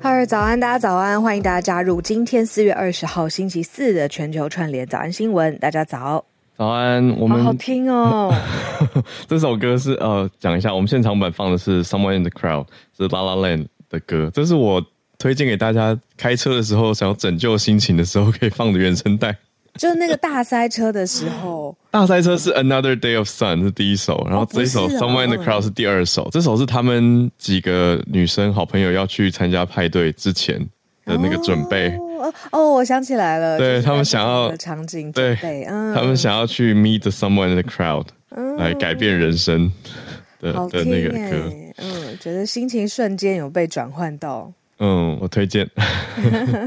哈喽，早安，大家早安，欢迎大家加入今天四月二十号星期四的全球串联早安新闻。大家早，早安，我们好好听哦。这首歌是呃，讲一下，我们现场版放的是《Somewhere in the Crowd》，是 La La Land 的歌。这是我推荐给大家开车的时候，想要拯救心情的时候可以放的原声带。就是那个大塞车的时候，大赛车是 Another Day of Sun 是第一首，然后这一首 Somewhere in the Crowd 是第二首。这首是他们几个女生好朋友要去参加派对之前的那个准备。哦，哦，我想起来了，对他们想要的场景对，嗯，他们想要去 Meet the Someone in the Crowd，来改变人生的的那个歌。嗯，觉得心情瞬间有被转换到。嗯，我推荐。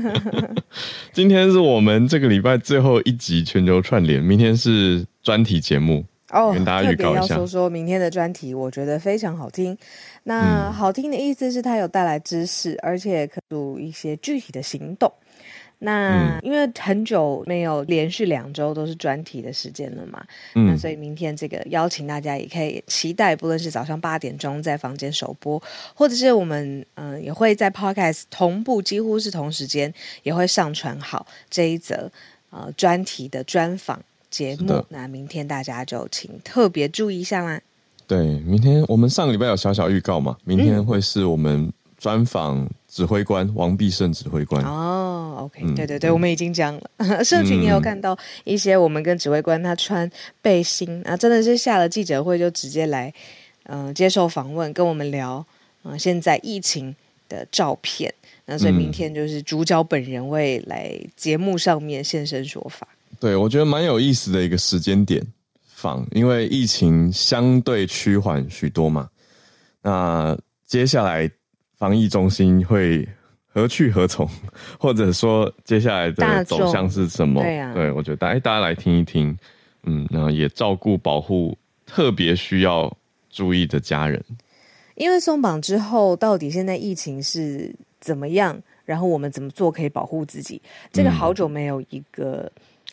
今天是我们这个礼拜最后一集全球串联，明天是专题节目哦，跟大家预告一下。要说说明天的专题，我觉得非常好听。那好听的意思是它有带来知识，而且可做一些具体的行动。那因为很久没有连续两周都是专题的时间了嘛，嗯，那所以明天这个邀请大家也可以期待，不论是早上八点钟在房间首播，或者是我们嗯、呃、也会在 Podcast 同步，几乎是同时间也会上传好这一则呃专题的专访节目。那明天大家就请特别注意一下啦。对，明天我们上个礼拜有小小预告嘛，明天会是我们专访指挥官王必胜指挥官哦。OK，对对对，嗯、我们已经讲了。嗯、社群也有看到一些我们跟指挥官他穿背心啊，真的是下了记者会就直接来，嗯、呃，接受访问，跟我们聊，嗯、呃，现在疫情的照片。那所以明天就是主角本人会来节目上面现身说法。对，我觉得蛮有意思的一个时间点访，因为疫情相对趋缓许多嘛。那接下来防疫中心会。何去何从，或者说接下来的走向是什么？对呀、啊，对我觉得大家大家来听一听，嗯，然后也照顾保护特别需要注意的家人。因为松绑之后，到底现在疫情是怎么样？然后我们怎么做可以保护自己？这个好久没有一个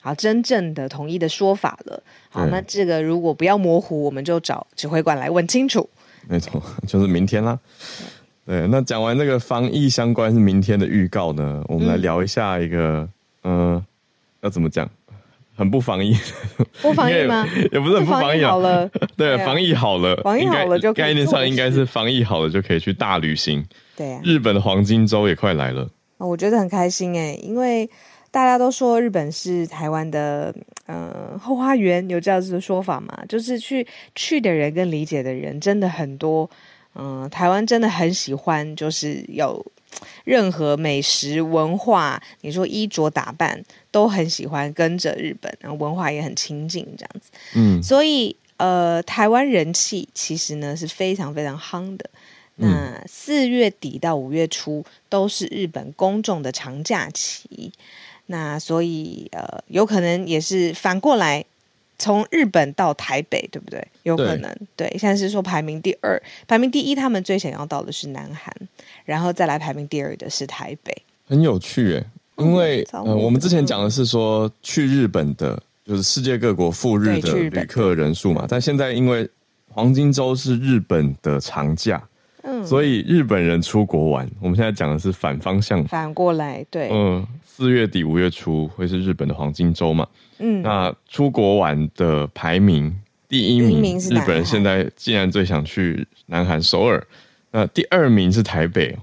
好真正的统一的说法了。好，那这个如果不要模糊，我们就找指挥官来问清楚。没错，就是明天啦。对，那讲完这个防疫相关是明天的预告呢，我们来聊一下一个，嗯，呃、要怎么讲？很不防疫，不防疫吗？也，不是很不防疫，啊，好了，对，防疫好了，防疫好了就概念上应该是防疫好了就可以去大旅行。对啊，日本的黄金周也快来了，我觉得很开心哎，因为大家都说日本是台湾的呃后花园，有这样子的说法嘛，就是去去的人跟理解的人真的很多。嗯，台湾真的很喜欢，就是有任何美食文化，你说衣着打扮都很喜欢跟着日本，然后文化也很亲近这样子。嗯，所以呃，台湾人气其实呢是非常非常夯的。那四月底到五月初都是日本公众的长假期，那所以呃，有可能也是反过来。从日本到台北，对不对？有可能。对，对，现在是说排名第二，排名第一，他们最想要到的是南韩，然后再来排名第二的是台北。很有趣诶，因为、嗯、呃，我们之前讲的是说去日本的，就是世界各国赴日的旅客人数嘛，但现在因为黄金周是日本的长假，嗯，所以日本人出国玩，我们现在讲的是反方向，反过来，对，嗯，四月底五月初会是日本的黄金周嘛。嗯，那出国玩的排名第一名，一名是日本人现在竟然最想去南韩首尔，那第二名是台北。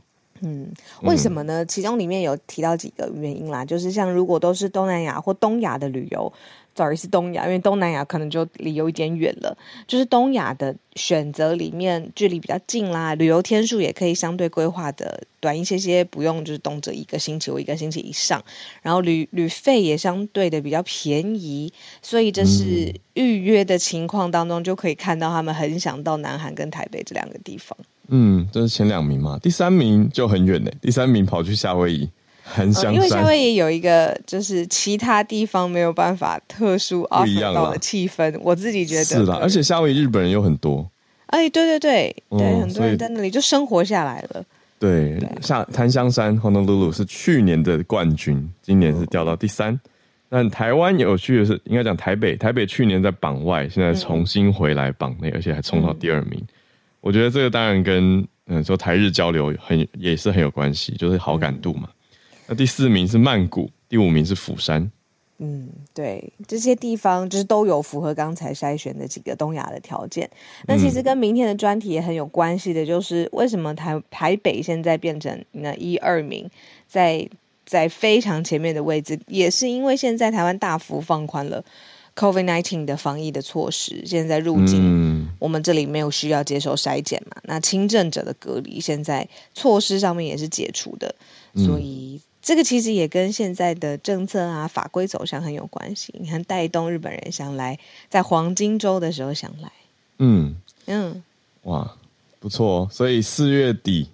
嗯，为什么呢？其中里面有提到几个原因啦，就是像如果都是东南亚或东亚的旅游。早于是东亚，因为东南亚可能就离有一点远了。就是东亚的选择里面，距离比较近啦，旅游天数也可以相对规划的短一些些，不用就是动辄一个星期或一个星期以上。然后旅旅费也相对的比较便宜，所以这是预约的情况当中就可以看到他们很想到南韩跟台北这两个地方。嗯，这是前两名嘛，第三名就很远呢。第三名跑去夏威夷。檀香山，因为夏威夷有一个就是其他地方没有办法特殊 offer 到的气氛，我自己觉得是的，而且夏威夷日本人有很多。哎，对对对对，很多人在那里就生活下来了。对，像檀香山 Honolulu 是去年的冠军，今年是掉到第三。但台湾有趣的是，应该讲台北，台北去年在榜外，现在重新回来榜内，而且还冲到第二名。我觉得这个当然跟嗯说台日交流很也是很有关系，就是好感度嘛。那第四名是曼谷，第五名是釜山。嗯，对，这些地方就是都有符合刚才筛选的几个东亚的条件。那其实跟明天的专题也很有关系的，就是为什么台台北现在变成那一二名，在在非常前面的位置，也是因为现在台湾大幅放宽了 COVID-19 的防疫的措施，现在入境、嗯、我们这里没有需要接受筛检嘛？那轻症者的隔离现在措施上面也是解除的，所以。嗯这个其实也跟现在的政策啊、法规走向很有关系。你看，带动日本人想来，在黄金周的时候想来，嗯嗯，哇，不错哦。所以四月底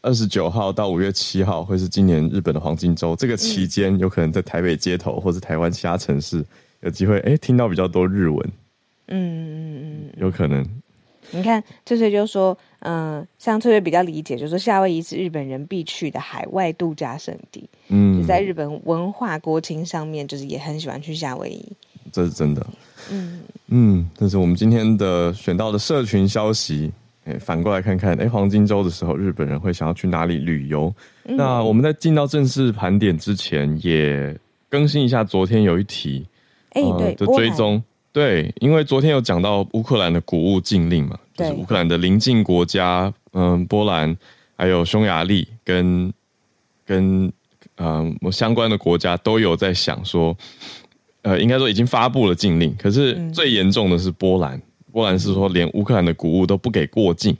二十九号到五月七号会是今年日本的黄金周。这个期间，有可能在台北街头或是台湾其他城市有机会，哎，听到比较多日文。嗯嗯嗯，有可能。你看，翠翠就说，嗯、呃，像翠翠比较理解，就是说夏威夷是日本人必去的海外度假胜地。嗯，就在日本文化国情上面，就是也很喜欢去夏威夷。这是真的。嗯嗯，这是我们今天的选到的社群消息。哎，反过来看看，哎，黄金周的时候，日本人会想要去哪里旅游？嗯、那我们在进到正式盘点之前，也更新一下昨天有一题，哎，对，的追踪。对，因为昨天有讲到乌克兰的谷物禁令嘛，就是乌克兰的邻近国家，嗯，波兰还有匈牙利跟跟嗯相关的国家都有在想说，呃，应该说已经发布了禁令，可是最严重的是波兰，波兰是说连乌克兰的谷物都不给过境，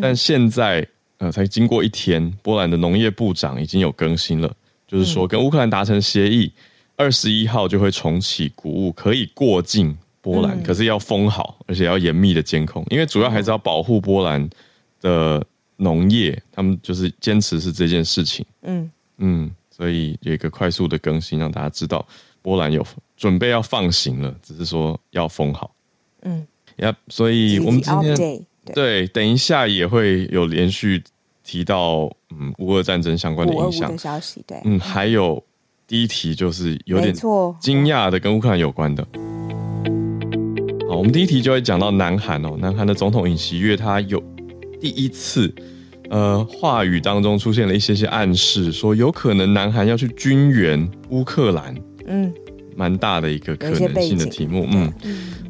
但现在呃才经过一天，波兰的农业部长已经有更新了，就是说跟乌克兰达成协议，二十一号就会重启谷物可以过境。波兰可是要封好，而且要严密的监控，因为主要还是要保护波兰的农业，他们就是坚持是这件事情。嗯嗯，所以有一个快速的更新，让大家知道波兰有准备要放行了，只是说要封好。嗯，呀，所以我们今天对，对，等一下也会有连续提到嗯乌俄战争相关的影响的消息。对，嗯，还有第一题就是有点惊讶的，跟乌克兰有关的。好，我们第一题就会讲到南韩哦，南韩的总统尹锡悦他有第一次，呃，话语当中出现了一些些暗示，说有可能南韩要去军援乌克兰，嗯，蛮大的一个可能性的题目，嗯，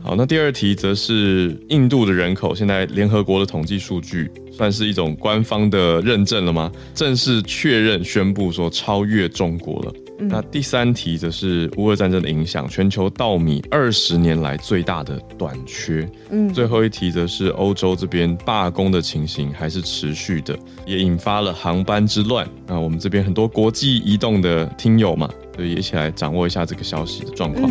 好，那第二题则是印度的人口，现在联合国的统计数据算是一种官方的认证了吗？正式确认宣布说超越中国了。那第三题则是乌俄战争的影响，全球稻米二十年来最大的短缺。嗯，最后一题则是欧洲这边罢工的情形还是持续的，也引发了航班之乱。那我们这边很多国际移动的听友嘛，所以一起来掌握一下这个消息的状况。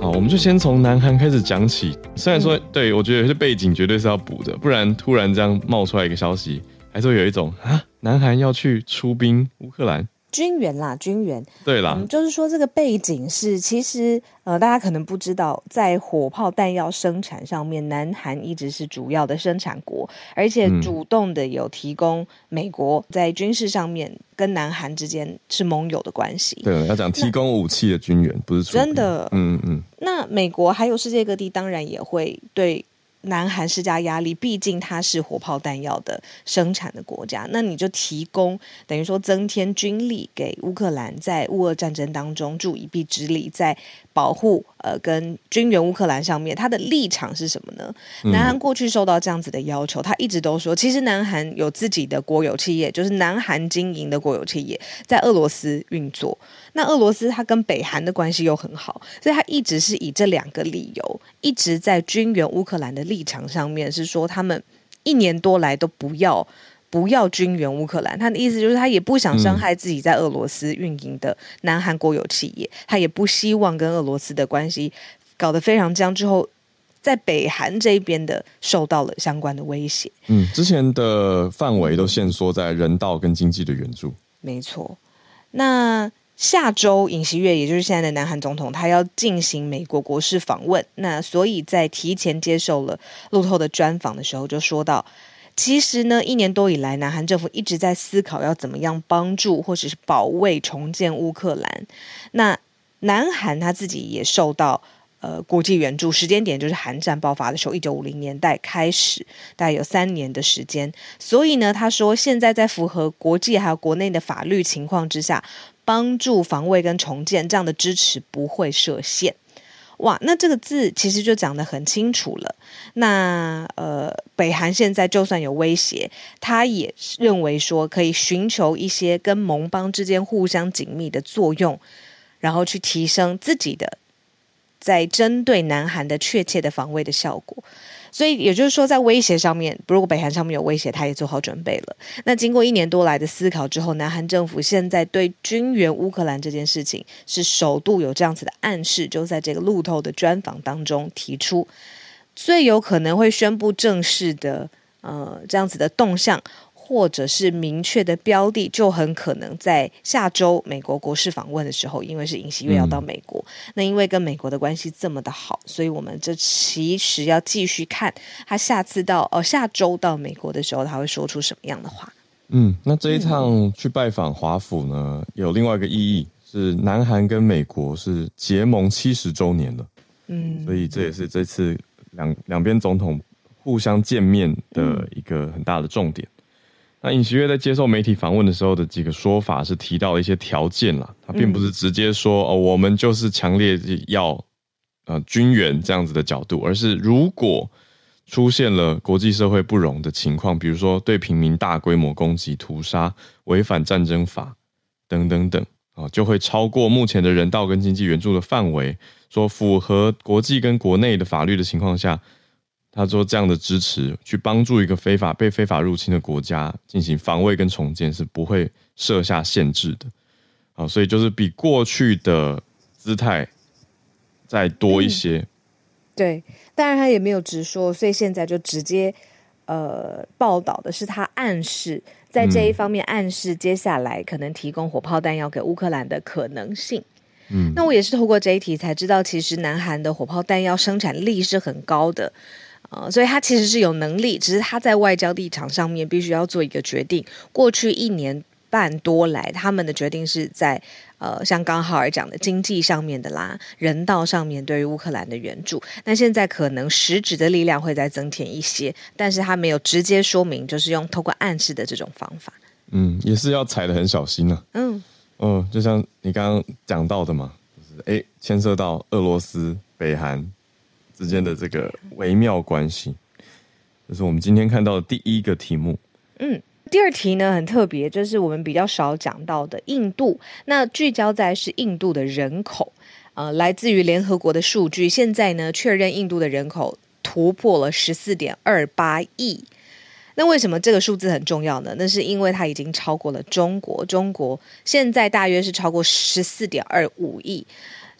好，我们就先从南韩开始讲起。虽然说，对，我觉得有些背景绝对是要补的，不然突然这样冒出来一个消息。还是会有一种啊，南韩要去出兵乌克兰军援啦，军援对啦、嗯，就是说这个背景是，其实呃，大家可能不知道，在火炮弹药生产上面，南韩一直是主要的生产国，而且主动的有提供美国在军事上面跟南韩之间是盟友的关系。对，要讲提供武器的军援，不是真的，嗯嗯。那美国还有世界各地，当然也会对。南韩施加压力，毕竟它是火炮弹药的生产的国家，那你就提供等于说增添军力给乌克兰，在乌俄战争当中助一臂之力，在保护呃跟军援乌克兰上面，他的立场是什么呢？南韩过去受到这样子的要求，他一直都说，其实南韩有自己的国有企业，就是南韩经营的国有企业，在俄罗斯运作。那俄罗斯它跟北韩的关系又很好，所以他一直是以这两个理由，一直在军援乌克兰的立场上面是说，他们一年多来都不要不要军援乌克兰。他的意思就是，他也不想伤害自己在俄罗斯运营的南韩国有企业，他也不希望跟俄罗斯的关系搞得非常僵之后。在北韩这边的受到了相关的威胁。嗯，之前的范围都限缩在人道跟经济的援助。没错。那下周尹锡月，也就是现在的南韩总统，他要进行美国国事访问。那所以在提前接受了路透的专访的时候，就说到，其实呢，一年多以来，南韩政府一直在思考要怎么样帮助或者是保卫重建乌克兰。那南韩他自己也受到。呃，国际援助时间点就是韩战爆发的时候，一九五零年代开始，大概有三年的时间。所以呢，他说现在在符合国际还有国内的法律情况之下，帮助防卫跟重建这样的支持不会设限。哇，那这个字其实就讲得很清楚了。那呃，北韩现在就算有威胁，他也认为说可以寻求一些跟盟邦之间互相紧密的作用，然后去提升自己的。在针对南韩的确切的防卫的效果，所以也就是说，在威胁上面，如果北韩上面有威胁，他也做好准备了。那经过一年多来的思考之后，南韩政府现在对军援乌克兰这件事情是首度有这样子的暗示，就在这个路透的专访当中提出，最有可能会宣布正式的呃这样子的动向。或者是明确的标的，就很可能在下周美国国事访问的时候，因为是尹锡悦要到美国，嗯、那因为跟美国的关系这么的好，所以我们这其实要继续看他下次到哦下周到美国的时候，他会说出什么样的话。嗯，那这一趟去拜访华府呢，有另外一个意义，是南韩跟美国是结盟七十周年了。嗯，所以这也是这次两两边总统互相见面的一个很大的重点。那尹锡悦在接受媒体访问的时候的几个说法是提到了一些条件啦，他并不是直接说哦，我们就是强烈要呃军援这样子的角度，而是如果出现了国际社会不容的情况，比如说对平民大规模攻击、屠杀、违反战争法等等等啊，就会超过目前的人道跟经济援助的范围，说符合国际跟国内的法律的情况下。他说：“这样的支持去帮助一个非法被非法入侵的国家进行防卫跟重建是不会设下限制的，好，所以就是比过去的姿态再多一些。嗯、对，当然他也没有直说，所以现在就直接呃报道的是他暗示在这一方面暗示接下来可能提供火炮弹药给乌克兰的可能性。嗯，那我也是透过这一题才知道，其实南韩的火炮弹药生产力是很高的。”啊、呃，所以他其实是有能力，只是他在外交立场上面必须要做一个决定。过去一年半多来，他们的决定是在呃，像刚好尔讲的经济上面的啦，人道上面对于乌克兰的援助。那现在可能实质的力量会再增添一些，但是他没有直接说明，就是用透过暗示的这种方法。嗯，也是要踩的很小心呢、啊。嗯嗯，就像你刚刚讲到的嘛，就是哎，牵涉到俄罗斯、北韩。之间的这个微妙关系，这是我们今天看到的第一个题目。嗯，第二题呢很特别，就是我们比较少讲到的印度。那聚焦在是印度的人口，呃，来自于联合国的数据，现在呢确认印度的人口突破了十四点二八亿。那为什么这个数字很重要呢？那是因为它已经超过了中国，中国现在大约是超过十四点二五亿。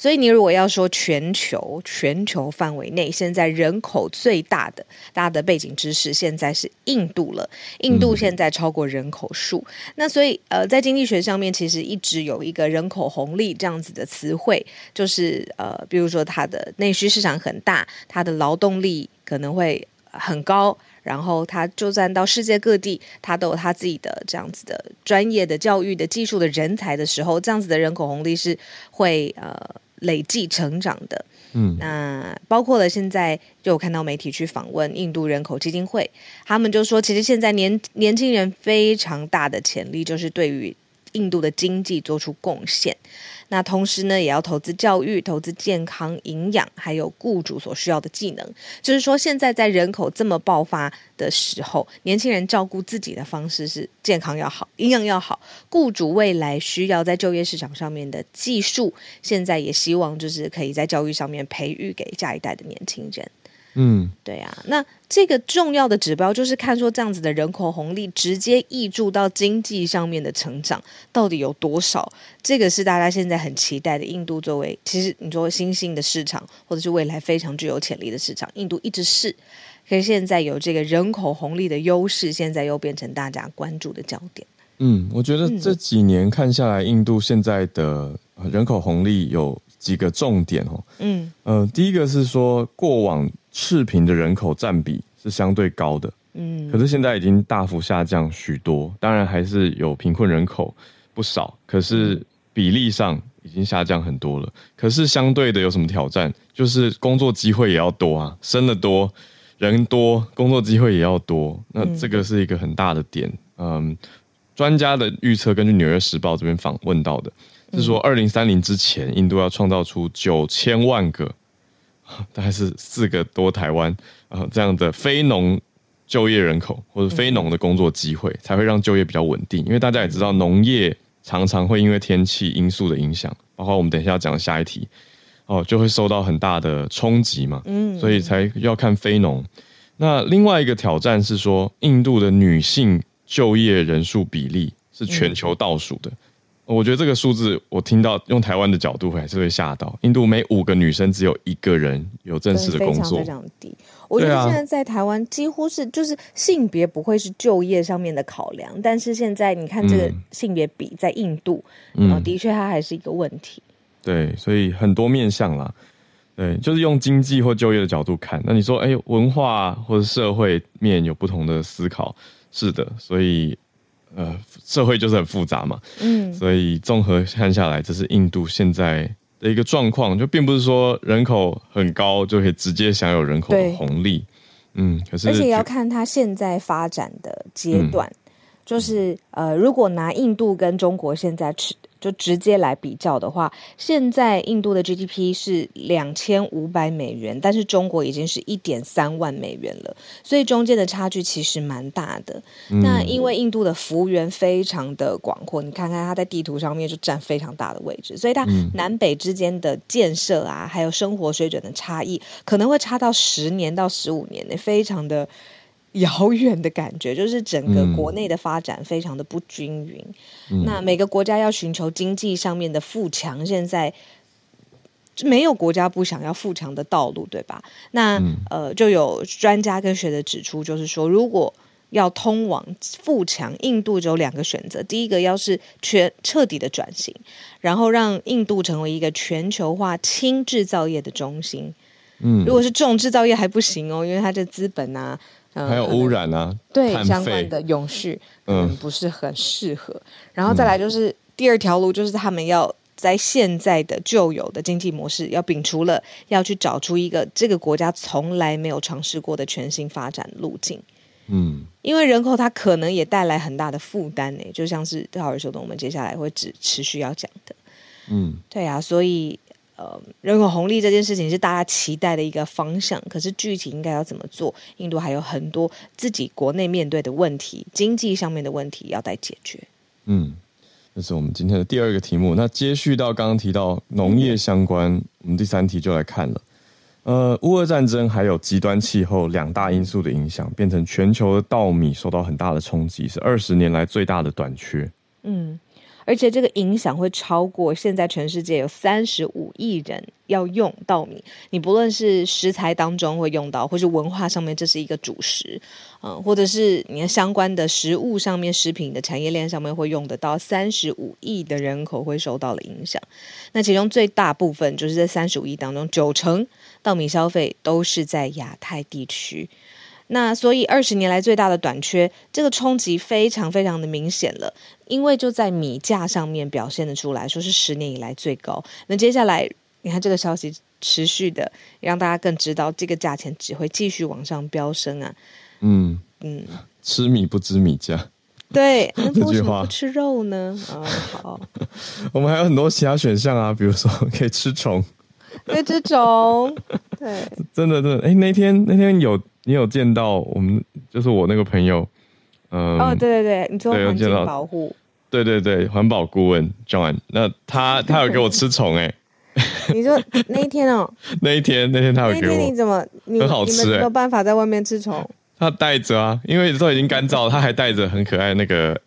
所以，你如果要说全球全球范围内现在人口最大的，大家的背景知识现在是印度了。印度现在超过人口数，嗯、那所以呃，在经济学上面其实一直有一个人口红利这样子的词汇，就是呃，比如说它的内需市场很大，它的劳动力可能会很高，然后它就算到世界各地，它都有它自己的这样子的专业的教育的技术的人才的时候，这样子的人口红利是会呃。累计成长的，嗯，那包括了现在就有看到媒体去访问印度人口基金会，他们就说，其实现在年年轻人非常大的潜力，就是对于印度的经济做出贡献。那同时呢，也要投资教育、投资健康、营养，还有雇主所需要的技能。就是说，现在在人口这么爆发的时候，年轻人照顾自己的方式是健康要好、营养要好。雇主未来需要在就业市场上面的技术，现在也希望就是可以在教育上面培育给下一代的年轻人。嗯，对啊，那这个重要的指标就是看说这样子的人口红利直接溢注到经济上面的成长到底有多少，这个是大家现在很期待的。印度作为其实你说新兴的市场，或者是未来非常具有潜力的市场，印度一直是，可是现在有这个人口红利的优势，现在又变成大家关注的焦点。嗯，我觉得这几年看下来，印度现在的人口红利有几个重点哦。嗯，呃，第一个是说过往。赤贫的人口占比是相对高的，嗯，可是现在已经大幅下降许多。当然还是有贫困人口不少，可是比例上已经下降很多了。可是相对的有什么挑战？就是工作机会也要多啊，生的多，人多，工作机会也要多。那这个是一个很大的点。嗯，专家的预测，根据《纽约时报》这边访问到的，是说二零三零之前，印度要创造出九千万个。大概是四个多台湾啊，这样的非农就业人口或者非农的工作机会，才会让就业比较稳定。因为大家也知道，农业常常会因为天气因素的影响，包括我们等一下要讲的下一题哦，就会受到很大的冲击嘛。嗯，所以才要看非农。那另外一个挑战是说，印度的女性就业人数比例是全球倒数的。我觉得这个数字，我听到用台湾的角度还是会吓到。印度每五个女生只有一个人有正式的工作，非常非常低。我觉得现在在台湾几乎是就是性别不会是就业上面的考量，但是现在你看这个性别比在印度，嗯，的确它还是一个问题。对，所以很多面向啦，对，就是用经济或就业的角度看。那你说，哎，文化或者社会面有不同的思考，是的，所以。呃，社会就是很复杂嘛，嗯，所以综合看下来，这是印度现在的一个状况，就并不是说人口很高就可以直接享有人口的红利，嗯，可是而且也要看它现在发展的阶段，嗯、就是呃，如果拿印度跟中国现在吃。就直接来比较的话，现在印度的 GDP 是两千五百美元，但是中国已经是一点三万美元了，所以中间的差距其实蛮大的。嗯、那因为印度的幅员非常的广阔，你看看它在地图上面就占非常大的位置，所以它南北之间的建设啊，还有生活水准的差异，可能会差到十年到十五年，非常的。遥远的感觉，就是整个国内的发展非常的不均匀。嗯、那每个国家要寻求经济上面的富强，现在没有国家不想要富强的道路，对吧？那、嗯、呃，就有专家跟学者指出，就是说，如果要通往富强，印度只有两个选择：第一个，要是全彻底的转型，然后让印度成为一个全球化轻制造业的中心。嗯，如果是重制造业还不行哦，因为它的资本啊。嗯、还有污染啊，对相关的永续，嗯，不是很适合。嗯、然后再来就是第二条路，就是他们要在现在的旧有的经济模式要摒除了，要去找出一个这个国家从来没有尝试过的全新发展路径。嗯，因为人口它可能也带来很大的负担呢，就像是浩尔说的，我们接下来会只持续要讲的。嗯，对啊，所以。呃，人口红利这件事情是大家期待的一个方向，可是具体应该要怎么做？印度还有很多自己国内面对的问题，经济上面的问题要待解决。嗯，这是我们今天的第二个题目。那接续到刚刚提到农业相关，嗯、我们第三题就来看了。呃，乌俄战争还有极端气候两大因素的影响，变成全球的稻米受到很大的冲击，是二十年来最大的短缺。嗯。而且这个影响会超过现在全世界有三十五亿人要用稻米，你不论是食材当中会用到，或是文化上面这是一个主食，嗯，或者是你看相关的食物上面、食品的产业链上面会用得到，三十五亿的人口会受到了影响。那其中最大部分就是这三十五亿当中，九成稻米消费都是在亚太地区。那所以二十年来最大的短缺，这个冲击非常非常的明显了，因为就在米价上面表现的出来，说是十年以来最高。那接下来你看这个消息持续的，让大家更知道这个价钱只会继续往上飙升啊。嗯嗯，吃米不知米价，对，那为什么不吃肉呢？啊，好，我们还有很多其他选项啊，比如说 可以吃虫，可以吃虫，对，真的真的，哎，那天那天有。你有见到我们，就是我那个朋友，嗯，哦，对对对，你做环境保护，对对对，环保顾问 John，那他 他有给我吃虫哎，你说那一天哦，那一天那天他有给我，那天你怎么你很好吃、欸、你们没有办法在外面吃虫？他带着啊，因为都已经干燥，他还带着很可爱那个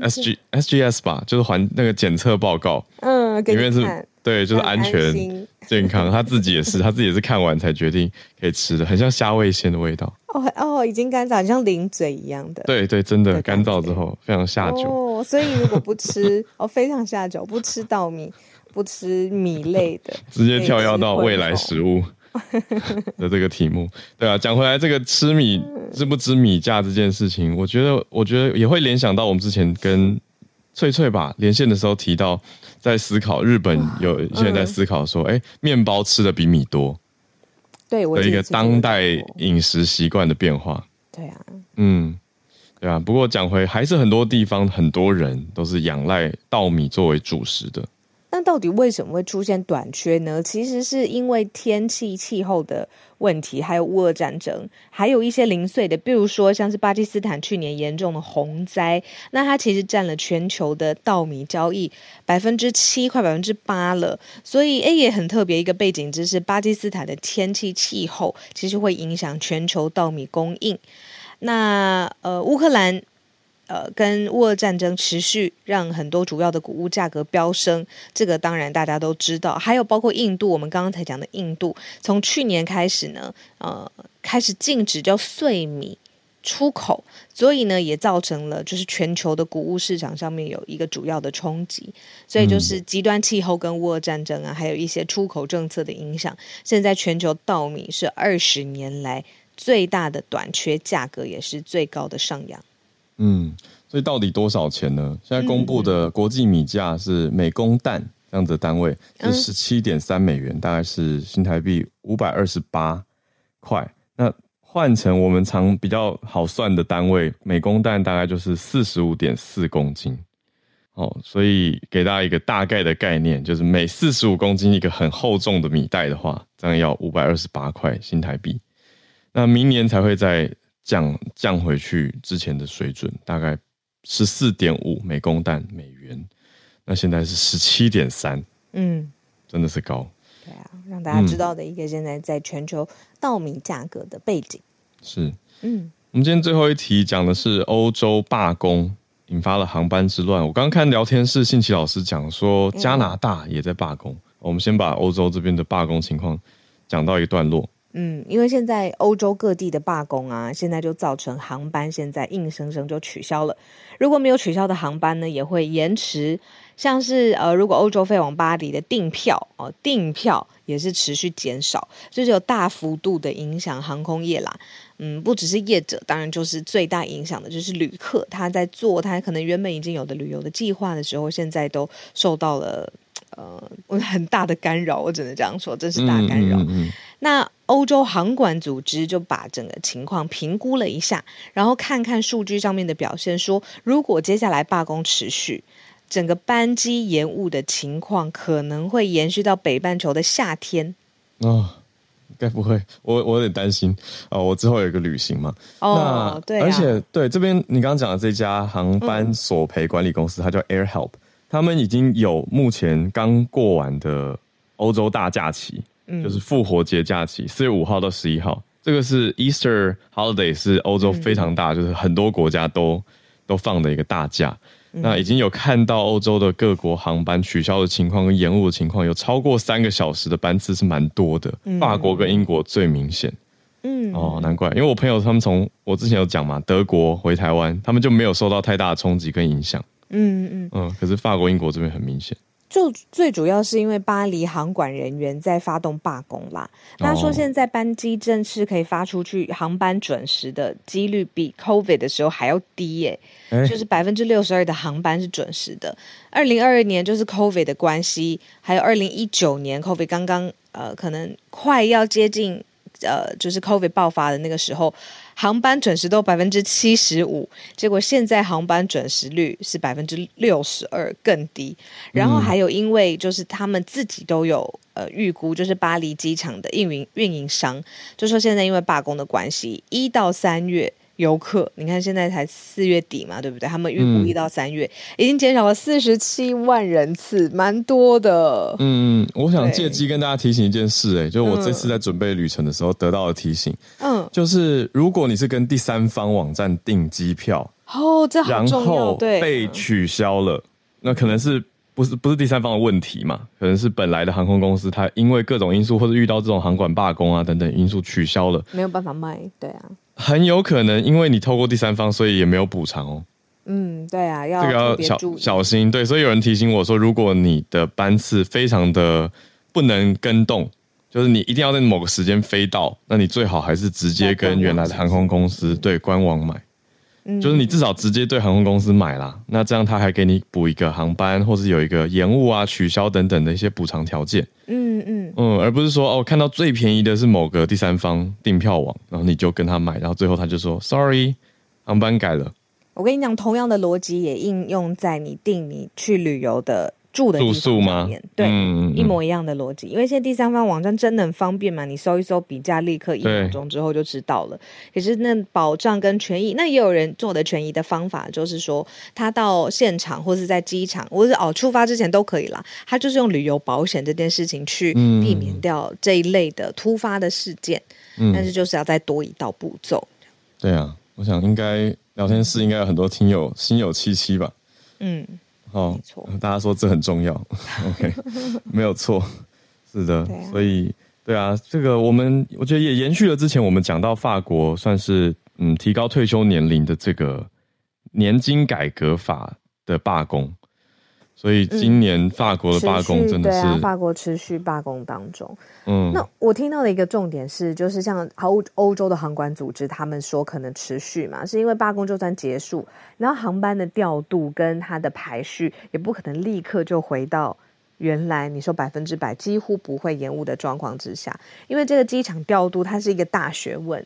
S G S G S 吧，就是环那个检测报告，嗯，里面是对，就是安全安健康，他自己也是，他自己也是看完才决定可以吃的，很像虾味鲜的味道。哦哦，已经干燥，像零嘴一样的。对对，真的干燥之后非常下酒。哦，所以如果不吃哦，非常下酒，不吃稻米，不吃米类的，直接跳跃到未来食物。的这个题目，对啊，讲回来，这个吃米知不知米价这件事情，我觉得，我觉得也会联想到我们之前跟翠翠吧连线的时候提到，在思考日本有现在在思考说，哎、嗯，面包吃的比米多，对，我的一个当代饮食习惯的变化，对啊，嗯，对啊，不过讲回还是很多地方很多人都是仰赖稻米作为主食的。那到底为什么会出现短缺呢？其实是因为天气气候的问题，还有乌俄战争，还有一些零碎的，比如说像是巴基斯坦去年严重的洪灾，那它其实占了全球的稻米交易百分之七，快百分之八了。所以，诶，也很特别一个背景知识，巴基斯坦的天气气候其实会影响全球稻米供应。那呃，乌克兰。呃，跟乌俄战争持续，让很多主要的谷物价格飙升，这个当然大家都知道。还有包括印度，我们刚刚才讲的印度，从去年开始呢，呃，开始禁止叫碎米出口，所以呢，也造成了就是全球的谷物市场上面有一个主要的冲击。所以就是极端气候跟乌俄战争啊，还有一些出口政策的影响，现在全球稻米是二十年来最大的短缺，价格也是最高的上扬。嗯，所以到底多少钱呢？现在公布的国际米价是每公担这样子的单位是十七点三美元，大概是新台币五百二十八块。那换成我们常比较好算的单位，每公担大概就是四十五点四公斤。哦，所以给大家一个大概的概念，就是每四十五公斤一个很厚重的米袋的话，这样要五百二十八块新台币。那明年才会在。降降回去之前的水准，大概十四点五每公担美元，那现在是十七点三，嗯，真的是高。对啊，让大家知道的一个现在在全球稻米价格的背景。是，嗯，我们今天最后一题讲的是欧洲罢工引发了航班之乱。我刚刚看聊天室，信奇老师讲说加拿大也在罢工。嗯，我们先把欧洲这边的罢工情况讲到一段落。嗯，因为现在欧洲各地的罢工啊，现在就造成航班现在硬生生就取消了。如果没有取消的航班呢，也会延迟。像是呃，如果欧洲飞往巴黎的订票哦，订票也是持续减少，就是有大幅度的影响航空业啦。嗯，不只是业者，当然就是最大影响的就是旅客，他在做他可能原本已经有的旅游的计划的时候，现在都受到了。呃，很大的干扰，我只能这样说，真是大干扰。嗯嗯嗯、那欧洲航管组织就把整个情况评估了一下，然后看看数据上面的表现，说如果接下来罢工持续，整个班机延误的情况可能会延续到北半球的夏天。哦，该不会？我我有点担心哦。我之后有一个旅行嘛。哦，那对、啊，而且对这边你刚刚讲的这家航班索赔管理公司，嗯、它叫 Air Help。他们已经有目前刚过完的欧洲大假期，嗯、就是复活节假期，四月五号到十一号，这个是 Easter Holiday，是欧洲非常大，嗯、就是很多国家都都放的一个大假。嗯、那已经有看到欧洲的各国航班取消的情况跟延误的情况，有超过三个小时的班次是蛮多的。嗯、法国跟英国最明显。嗯，哦，难怪，因为我朋友他们从我之前有讲嘛，德国回台湾，他们就没有受到太大的冲击跟影响。嗯嗯嗯，可是法国、英国这边很明显，就最主要是因为巴黎航管人员在发动罢工啦。他说现在班机正式可以发出去，航班准时的几率比 COVID 的时候还要低耶，欸，就是百分之六十二的航班是准时的。二零二二年就是 COVID 的关系，还有二零一九年 COVID 刚刚呃可能快要接近呃就是 COVID 爆发的那个时候。航班准时都百分之七十五，结果现在航班准时率是百分之六十二，更低。然后还有，因为就是他们自己都有呃预估，就是巴黎机场的运营运营商就说，现在因为罢工的关系，一到三月游客。你看现在才四月底嘛，对不对？他们预估一到三月、嗯、已经减少了四十七万人次，蛮多的。嗯，我想借机跟大家提醒一件事、欸，哎，就是我这次在准备旅程的时候得到的提醒。嗯，就是如果你是跟第三方网站订机票，哦，这好重要，然后对，被取消了，那可能是。不是不是第三方的问题嘛？可能是本来的航空公司，它因为各种因素或者遇到这种航管罢工啊等等因素取消了，没有办法卖。对啊，很有可能因为你透过第三方，所以也没有补偿哦。嗯，对啊，要这个要小小心。对，所以有人提醒我说，如果你的班次非常的不能跟动，就是你一定要在某个时间飞到，那你最好还是直接跟原来的航空公司对官网买。就是你至少直接对航空公司买啦，那这样他还给你补一个航班，或是有一个延误啊、取消等等的一些补偿条件。嗯嗯嗯，而不是说哦，看到最便宜的是某个第三方订票网，然后你就跟他买，然后最后他就说 sorry，航班改了。我跟你讲，同样的逻辑也应用在你订你去旅游的。住的住宿吗？对，嗯、一模一样的逻辑。因为现在第三方网站真的很方便嘛，你搜一搜比价，立刻一分钟之后就知道了。可是那保障跟权益，那也有人做的权益的方法，就是说他到现场或是在机场，或是哦出发之前都可以啦。他就是用旅游保险这件事情去避免掉这一类的突发的事件。嗯、但是就是要再多一道步骤。对啊，我想应该聊天室应该有很多听友心有戚戚吧。嗯。哦，大家说这很重要，OK，没有错，是的，啊、所以对啊，这个我们我觉得也延续了之前我们讲到法国算是嗯提高退休年龄的这个年金改革法的罢工。所以今年法国的罢工真的是、嗯啊、法国持续罢工当中。嗯，那我听到的一个重点是，就是像欧欧洲的航管组织，他们说可能持续嘛，是因为罢工就算结束，然后航班的调度跟它的排序也不可能立刻就回到原来你说百分之百几乎不会延误的状况之下，因为这个机场调度它是一个大学问。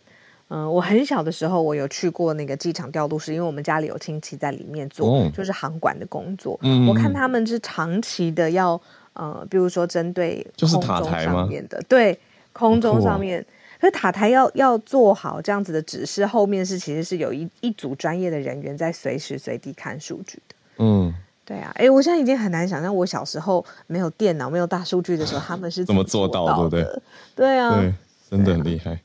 嗯、呃，我很小的时候，我有去过那个机场调度室，因为我们家里有亲戚在里面做，哦、就是航管的工作。嗯，我看他们是长期的要，呃，比如说针对空中上面的，对，空中上面，可是塔台要要做好这样子的指示，后面是其实是有一一组专业的人员在随时随地看数据的。嗯，对啊，哎，我现在已经很难想象我小时候没有电脑、没有大数据的时候，他们是怎么做到的，对不对？对啊，对，真的很厉害。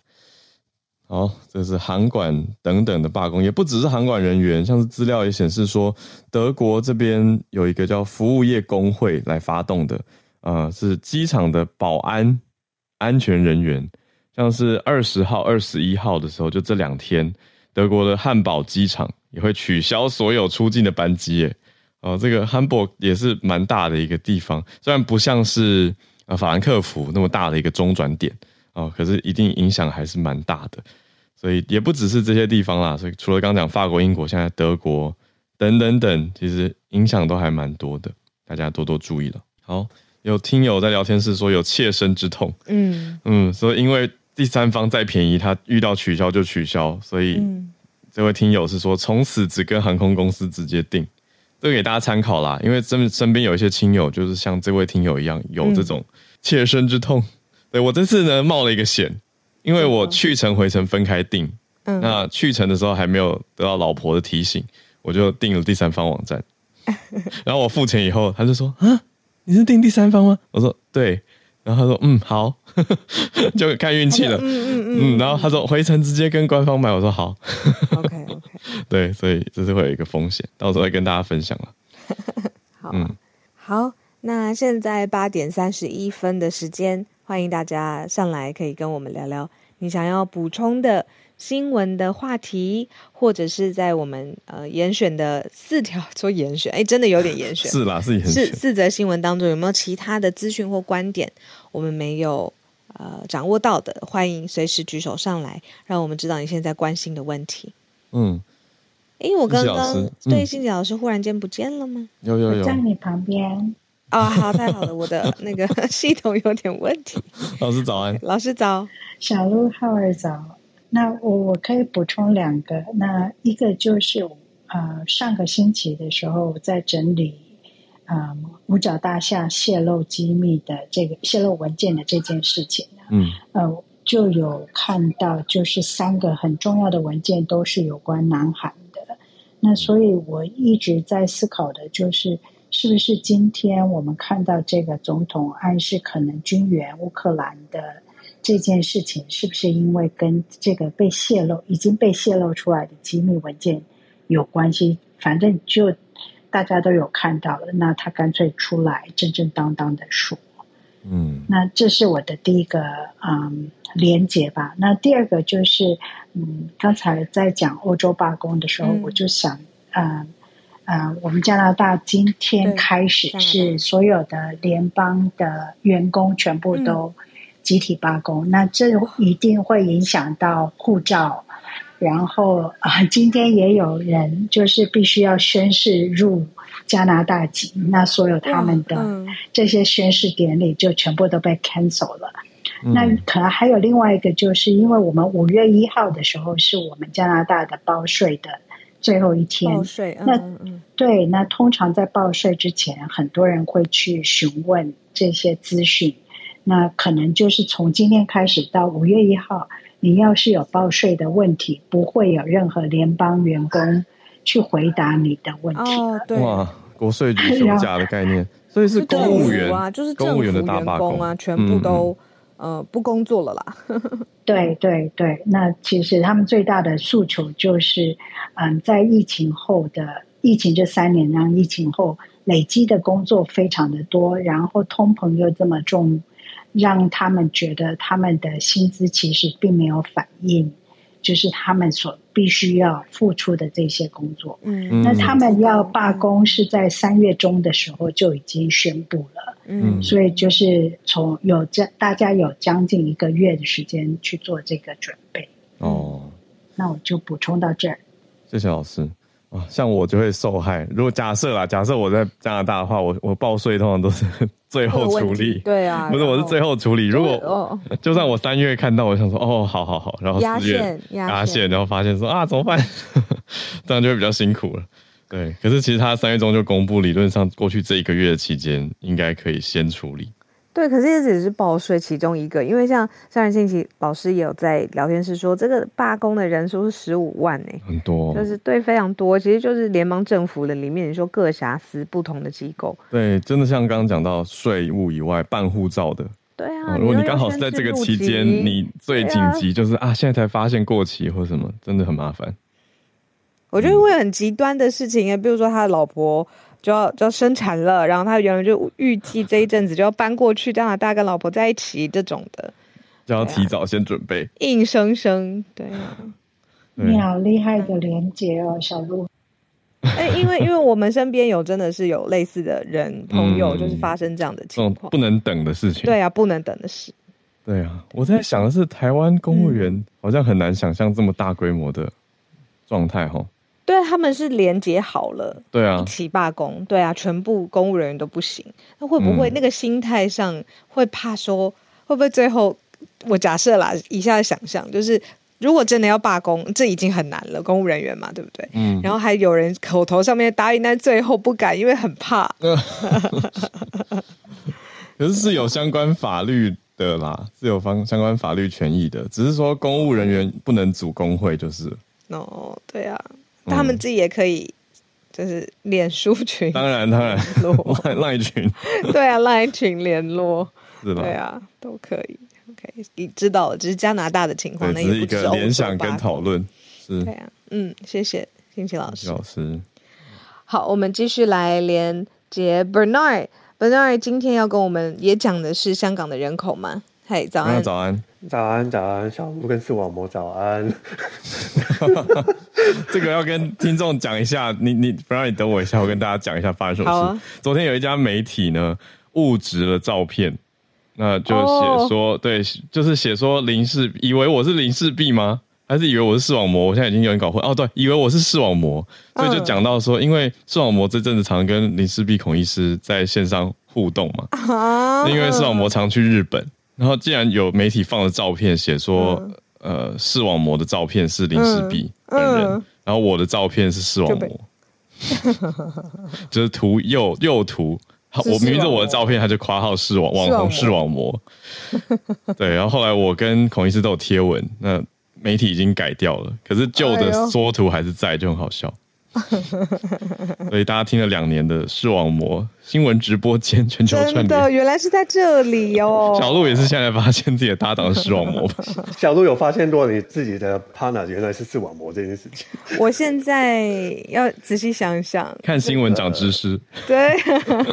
好，这是航管等等的罢工，也不只是航管人员，像是资料也显示说，德国这边有一个叫服务业工会来发动的，呃，是机场的保安安全人员，像是二十号、二十一号的时候，就这两天，德国的汉堡机场也会取消所有出境的班机，耶。哦，这个汉堡也是蛮大的一个地方，虽然不像是呃法兰克福那么大的一个中转点。哦，可是一定影响还是蛮大的，所以也不只是这些地方啦。所以除了刚讲法国、英国，现在德国等等等，其实影响都还蛮多的，大家多多注意了。好，有听友在聊天室说有切身之痛，嗯嗯，所以因为第三方再便宜，他遇到取消就取消，所以这位听友是说从此只跟航空公司直接订，这个给大家参考啦。因为身身边有一些亲友就是像这位听友一样有这种切身之痛。对，我这次呢冒了一个险，因为我去程回程分开订，嗯，那去程的时候还没有得到老婆的提醒，我就订了第三方网站，然后我付钱以后，他就说啊，你是订第三方吗？我说对，然后他说嗯好，就看运气了，嗯嗯嗯，嗯，然后他说回程直接跟官方买，我说好，OK OK，对，所以这是会有一个风险，到时候会跟大家分享了，好，嗯，好，那现在八点三十一分的时间。欢迎大家上来，可以跟我们聊聊你想要补充的新闻的话题，或者是在我们呃严选的四条做严选，哎，真的有点严选，是啦，是严选，是四则新闻当中有没有其他的资讯或观点我们没有呃掌握到的？欢迎随时举手上来，让我们知道你现在关心的问题。嗯，哎，我刚刚对欣姐老师忽然间不见了吗？有有有，在你旁边。哦，好，太好了，我的那个 系统有点问题。老师早安，老师早，小鹿浩儿早。那我我可以补充两个，那一个就是呃上个星期的时候在整理啊、呃、五角大厦泄露机密的这个泄露文件的这件事情。嗯，呃，就有看到，就是三个很重要的文件都是有关南韩的。那所以我一直在思考的就是，是不是今天我们看到这个总统暗示可能军援乌克兰的这件事情，是不是因为跟这个被泄露、已经被泄露出来的机密文件有关系？反正就大家都有看到了，那他干脆出来正正当当的说。嗯，那这是我的第一个嗯连结吧。那第二个就是嗯，刚才在讲欧洲罢工的时候，嗯、我就想，嗯嗯，我们加拿大今天开始是所有的联邦的员工全部都集体罢工，嗯、那这一定会影响到护照。然后啊，今天也有人就是必须要宣誓入加拿大籍，那所有他们的这些宣誓典礼就全部都被 cancel 了。嗯、那可能还有另外一个，就是因为我们五月一号的时候是我们加拿大的包税的最后一天。报税，嗯、那对，那通常在报税之前，很多人会去询问这些资讯。那可能就是从今天开始到五月一号。你要是有报税的问题，不会有任何联邦员工去回答你的问题。哦，对，哇，国税局休 假的概念，所以是公务员啊，就是公务员的大罢工啊，全部都、嗯、呃不工作了啦。对对对，那其实他们最大的诉求就是，嗯，在疫情后的疫情这三年，让疫情后累积的工作非常的多，然后通膨又这么重。让他们觉得他们的薪资其实并没有反映，就是他们所必须要付出的这些工作。嗯，那他们要罢工是在三月中的时候就已经宣布了。嗯，所以就是从有将大家有将近一个月的时间去做这个准备。哦，那我就补充到这儿。谢谢老师。啊像我就会受害。如果假设啦，假设我在加拿大的话，我我报税通常都是最后处理。对啊，不是我是最后处理。如果就算我三月看到，我想说哦，好好好，然后四月压线，然后发现说啊，怎么办？这样就会比较辛苦了。对，可是其实他三月中就公布，理论上过去这一个月的期间应该可以先处理。对，可是这只是报税其中一个，因为像上任庆琦老师也有在聊天室说，这个罢工的人数是十五万呢，很多，就是对非常多，其实就是联邦政府的里面，你说各辖司不同的机构，对，真的像刚刚讲到税务以外办护照的，对啊，如果你刚好是在这个期间，你最紧急就是啊，啊，现在才发现过期或什么，真的很麻烦。我觉得会很极端的事情啊，比如说他的老婆。就要就要生产了，然后他原来就预计这一阵子就要搬过去加拿大跟老婆在一起，这种的就要提早先准备，硬生生对啊。你好厉害的连接哦，小鹿。哎，因为因为我们身边有真的是有类似的人朋友，就是发生这样的情况，不能等的事情。对啊，不能等的事。对啊，我在想的是，台湾公务员好像很难想象这么大规模的状态哈。对，他们是连结好了，对啊，一起罢工，对啊，全部公务人员都不行，那会不会那个心态上会怕说，会不会最后我假设啦，以下的想象就是，如果真的要罢工，这已经很难了，公务人员嘛，对不对？嗯，然后还有人口头上面答应，但最后不敢，因为很怕。可是是有相关法律的啦，是有方相关法律权益的，只是说公务人员不能组工会，就是。哦，对啊。他们自己也可以，就是脸书群，当然当然 赖群，对啊，赖群联络，是吧？对啊，都可以。OK，你知道了，只是加拿大的情况，那一个联想跟讨论。是，对啊，嗯，谢谢辛奇老师。老师，好，我们继续来连接 Bernard。Bernard 今天要跟我们也讲的是香港的人口吗？嘿，早安，早安，早安，早安，小鹿跟视网膜早安。这个要跟听众讲一下，你你不让你等我一下，我跟大家讲一下发生什么事。啊、昨天有一家媒体呢误植了照片，那就写说，哦、对，就是写说林氏，以为我是林氏璧吗？还是以为我是视网膜？我现在已经有点搞混。哦，对，以为我是视网膜，所以就讲到说，因为视网膜这阵子常跟林氏璧孔医师在线上互动嘛，啊、因为视网膜常去日本。然后，竟然有媒体放了照片，写说，嗯、呃，视网膜的照片是林世璧本人，然后我的照片是视网膜，就，就是图右右图我明着我的照片，他就夸号视网网红视网膜。对，然后后来我跟孔医师都有贴文，那媒体已经改掉了，可是旧的缩图还是在，就很好笑。所以大家听了两年的视网膜新闻直播间全球串的原来是在这里哦。小鹿也是现在发现自己的搭档是视网膜。小鹿有发现过你自己的 partner 原来是视网膜这件事情。我现在要仔细想想，看新闻长知识。对，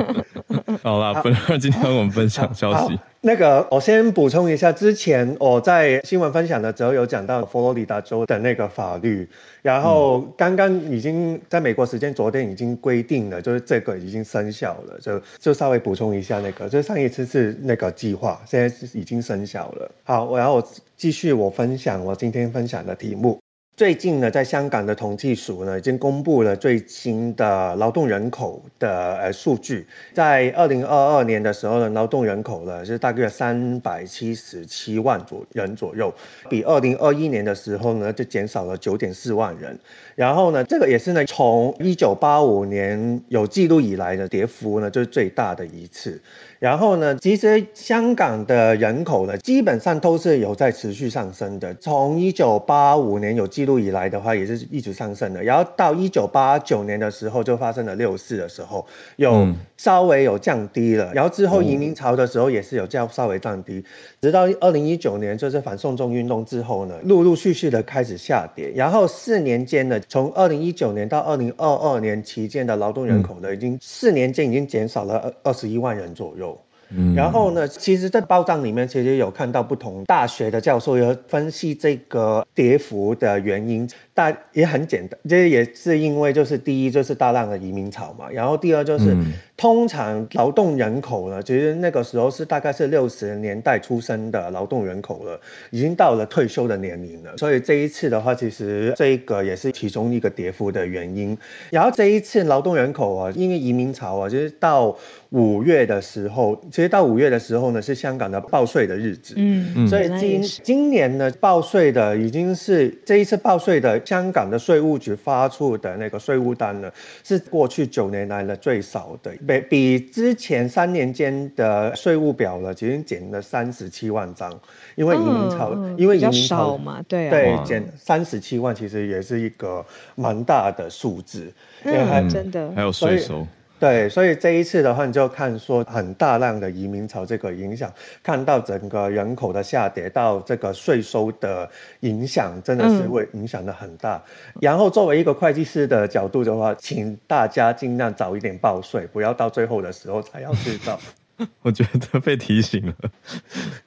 好啦，不然 今天我们分享消息。那个，我先补充一下，之前我在新闻分享的时候有讲到佛罗里达州的那个法律，然后刚刚已经在美国时间昨天已经规定了，就是这个已经生效了，就就稍微补充一下那个，就上一次是那个计划，现在是已经生效了。好，然后我继续我分享我今天分享的题目。最近呢，在香港的统计署呢，已经公布了最新的劳动人口的呃数据。在二零二二年的时候呢，劳动人口呢是大约三百七十七万左人左右，比二零二一年的时候呢就减少了九点四万人。然后呢，这个也是呢，从一九八五年有记录以来的跌幅呢，就是最大的一次。然后呢，其实香港的人口呢，基本上都是有在持续上升的。从一九八五年有记录以来的话，也是一直上升的。然后到一九八九年的时候，就发生了六四的时候，有稍微有降低了。然后之后移民潮的时候，也是有较稍微降低。直到二零一九年，就是反送中运动之后呢，陆陆续续的开始下跌。然后四年间呢，从二零一九年到二零二二年期间的劳动人口呢，已经四年间已经减少了二二十一万人左右。嗯，然后呢，其实，在报章里面其实有看到不同大学的教授有分析这个跌幅的原因。但也很简单，这也是因为就是第一就是大量的移民潮嘛，然后第二就是、嗯、通常劳动人口呢，其实那个时候是大概是六十年代出生的劳动人口了，已经到了退休的年龄了，所以这一次的话，其实这个也是其中一个跌幅的原因。然后这一次劳动人口啊，因为移民潮啊，就是到五月的时候，其实到五月的时候呢，是香港的报税的日子，嗯，所以今今年呢报税的已经是这一次报税的。香港的税务局发出的那个税务单呢，是过去九年来的最少的，比比之前三年间的税务表呢，其实减了三十七万张，因为移民潮，嗯、因为移民潮嘛，对、啊、对，减三十七万，其实也是一个蛮大的数字，嗯、因为还真的。还有税收。对，所以这一次的话，你就看说很大量的移民潮这个影响，看到整个人口的下跌，到这个税收的影响，真的是会影响的很大。嗯、然后作为一个会计师的角度的话，请大家尽量早一点报税，不要到最后的时候才要知道。我觉得被提醒了，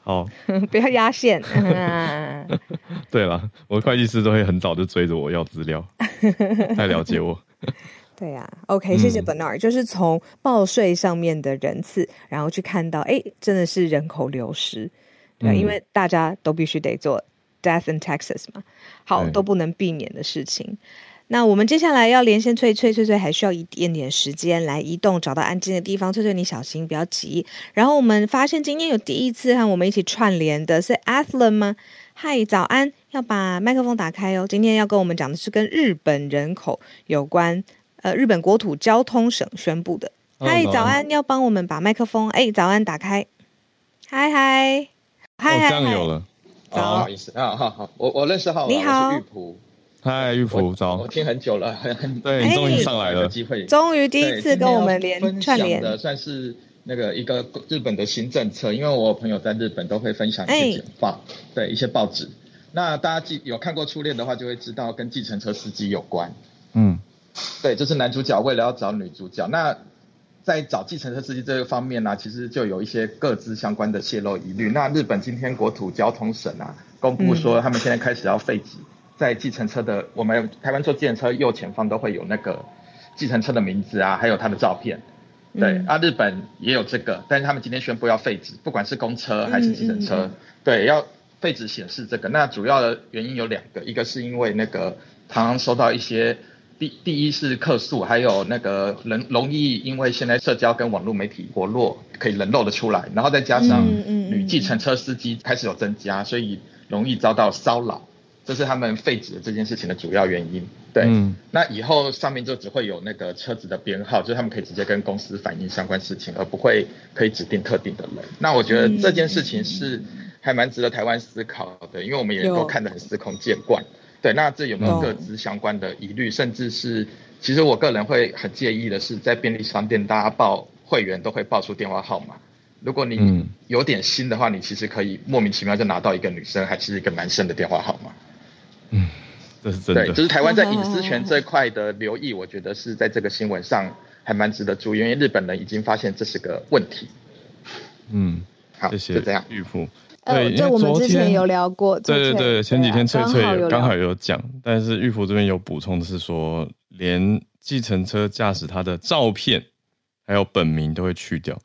好，不要压线。对了，我会计师都会很早就追着我要资料，太了解我。对呀、啊，OK，谢谢 Bernard，、嗯、就是从报税上面的人次，然后去看到，哎，真的是人口流失，对、嗯，因为大家都必须得做 death and taxes 嘛，好，都不能避免的事情。那我们接下来要连线翠翠，翠翠还需要一点点时间来移动，找到安静的地方。翠翠，你小心，不要急。然后我们发现今天有第一次和我们一起串联的是 Athlon 吗？嗨，早安，要把麦克风打开哦。今天要跟我们讲的是跟日本人口有关。呃，日本国土交通省宣布的。嗨，早安，要帮我们把麦克风，哎，早安，打开。嗨嗨，嗨，这样有了。不好意思啊，好好，我我认识浩，你好，玉璞。嗨，玉璞，早。我听很久了，很很对，终于上来了，机会，终于第一次跟我们连串联的，算是那个一个日本的新政策，因为我朋友在日本都会分享一些简报，对一些报纸。那大家记有看过初恋的话，就会知道跟计程车司机有关。嗯。对，就是男主角为了要找女主角，那在找计程车司机这个方面呢、啊，其实就有一些各自相关的泄露疑虑。那日本今天国土交通省啊，公布说他们现在开始要废止在计程车的，我们台湾坐计程车右前方都会有那个计程车的名字啊，还有他的照片。对，啊，日本也有这个，但是他们今天宣布要废止，不管是公车还是计程车，对，要废止显示这个。那主要的原因有两个，一个是因为那个常常收到一些。第第一是客诉，还有那个人容易因为现在社交跟网络媒体活络，可以人露的出来，然后再加上女计程车司机开始有增加，所以容易遭到骚扰。这是他们废止的这件事情的主要原因。对，嗯、那以后上面就只会有那个车子的编号，就是他们可以直接跟公司反映相关事情，而不会可以指定特定的人。那我觉得这件事情是还蛮值得台湾思考的，因为我们也都看得很司空见惯。对，那这有没有各自相关的疑虑，甚至是其实我个人会很介意的是，在便利商店大家报会员都会报出电话号码，如果你有点心的话，你其实可以莫名其妙就拿到一个女生还是一个男生的电话号码。嗯。这是真的。对，就是台湾在隐私权这块的留意，我觉得是在这个新闻上还蛮值得注意，因为日本人已经发现这是个问题。嗯，好，谢谢。就这样，玉富。对，就我们之前有聊过。对对对，前几天翠翠刚好有讲，但是玉福这边有补充的是说，连计程车驾驶他的照片还有本名都会去掉。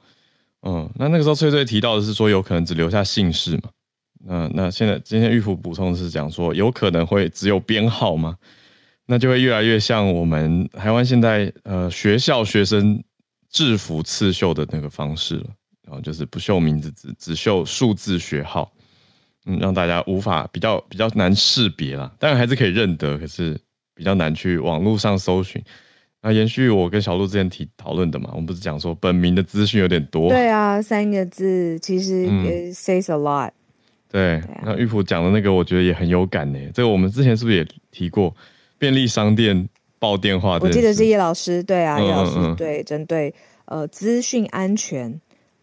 嗯，那那个时候翠翠提到的是说，有可能只留下姓氏嘛。那那现在今天玉福补充的是讲说，有可能会只有编号吗？那就会越来越像我们台湾现在呃学校学生制服刺绣的那个方式了，然后就是不秀名字，只只秀数字学号，嗯，让大家无法比较比较难识别啦。当然还是可以认得，可是比较难去网络上搜寻。那延续我跟小鹿之前提讨论的嘛，我们不是讲说本名的资讯有点多？对啊，三个字其实也 says a lot。对，那玉普讲的那个，我觉得也很有感呢。这个我们之前是不是也提过？便利商店报电话，我记得是叶老师，对啊，叶、嗯、老师对针对呃资讯安全，叶、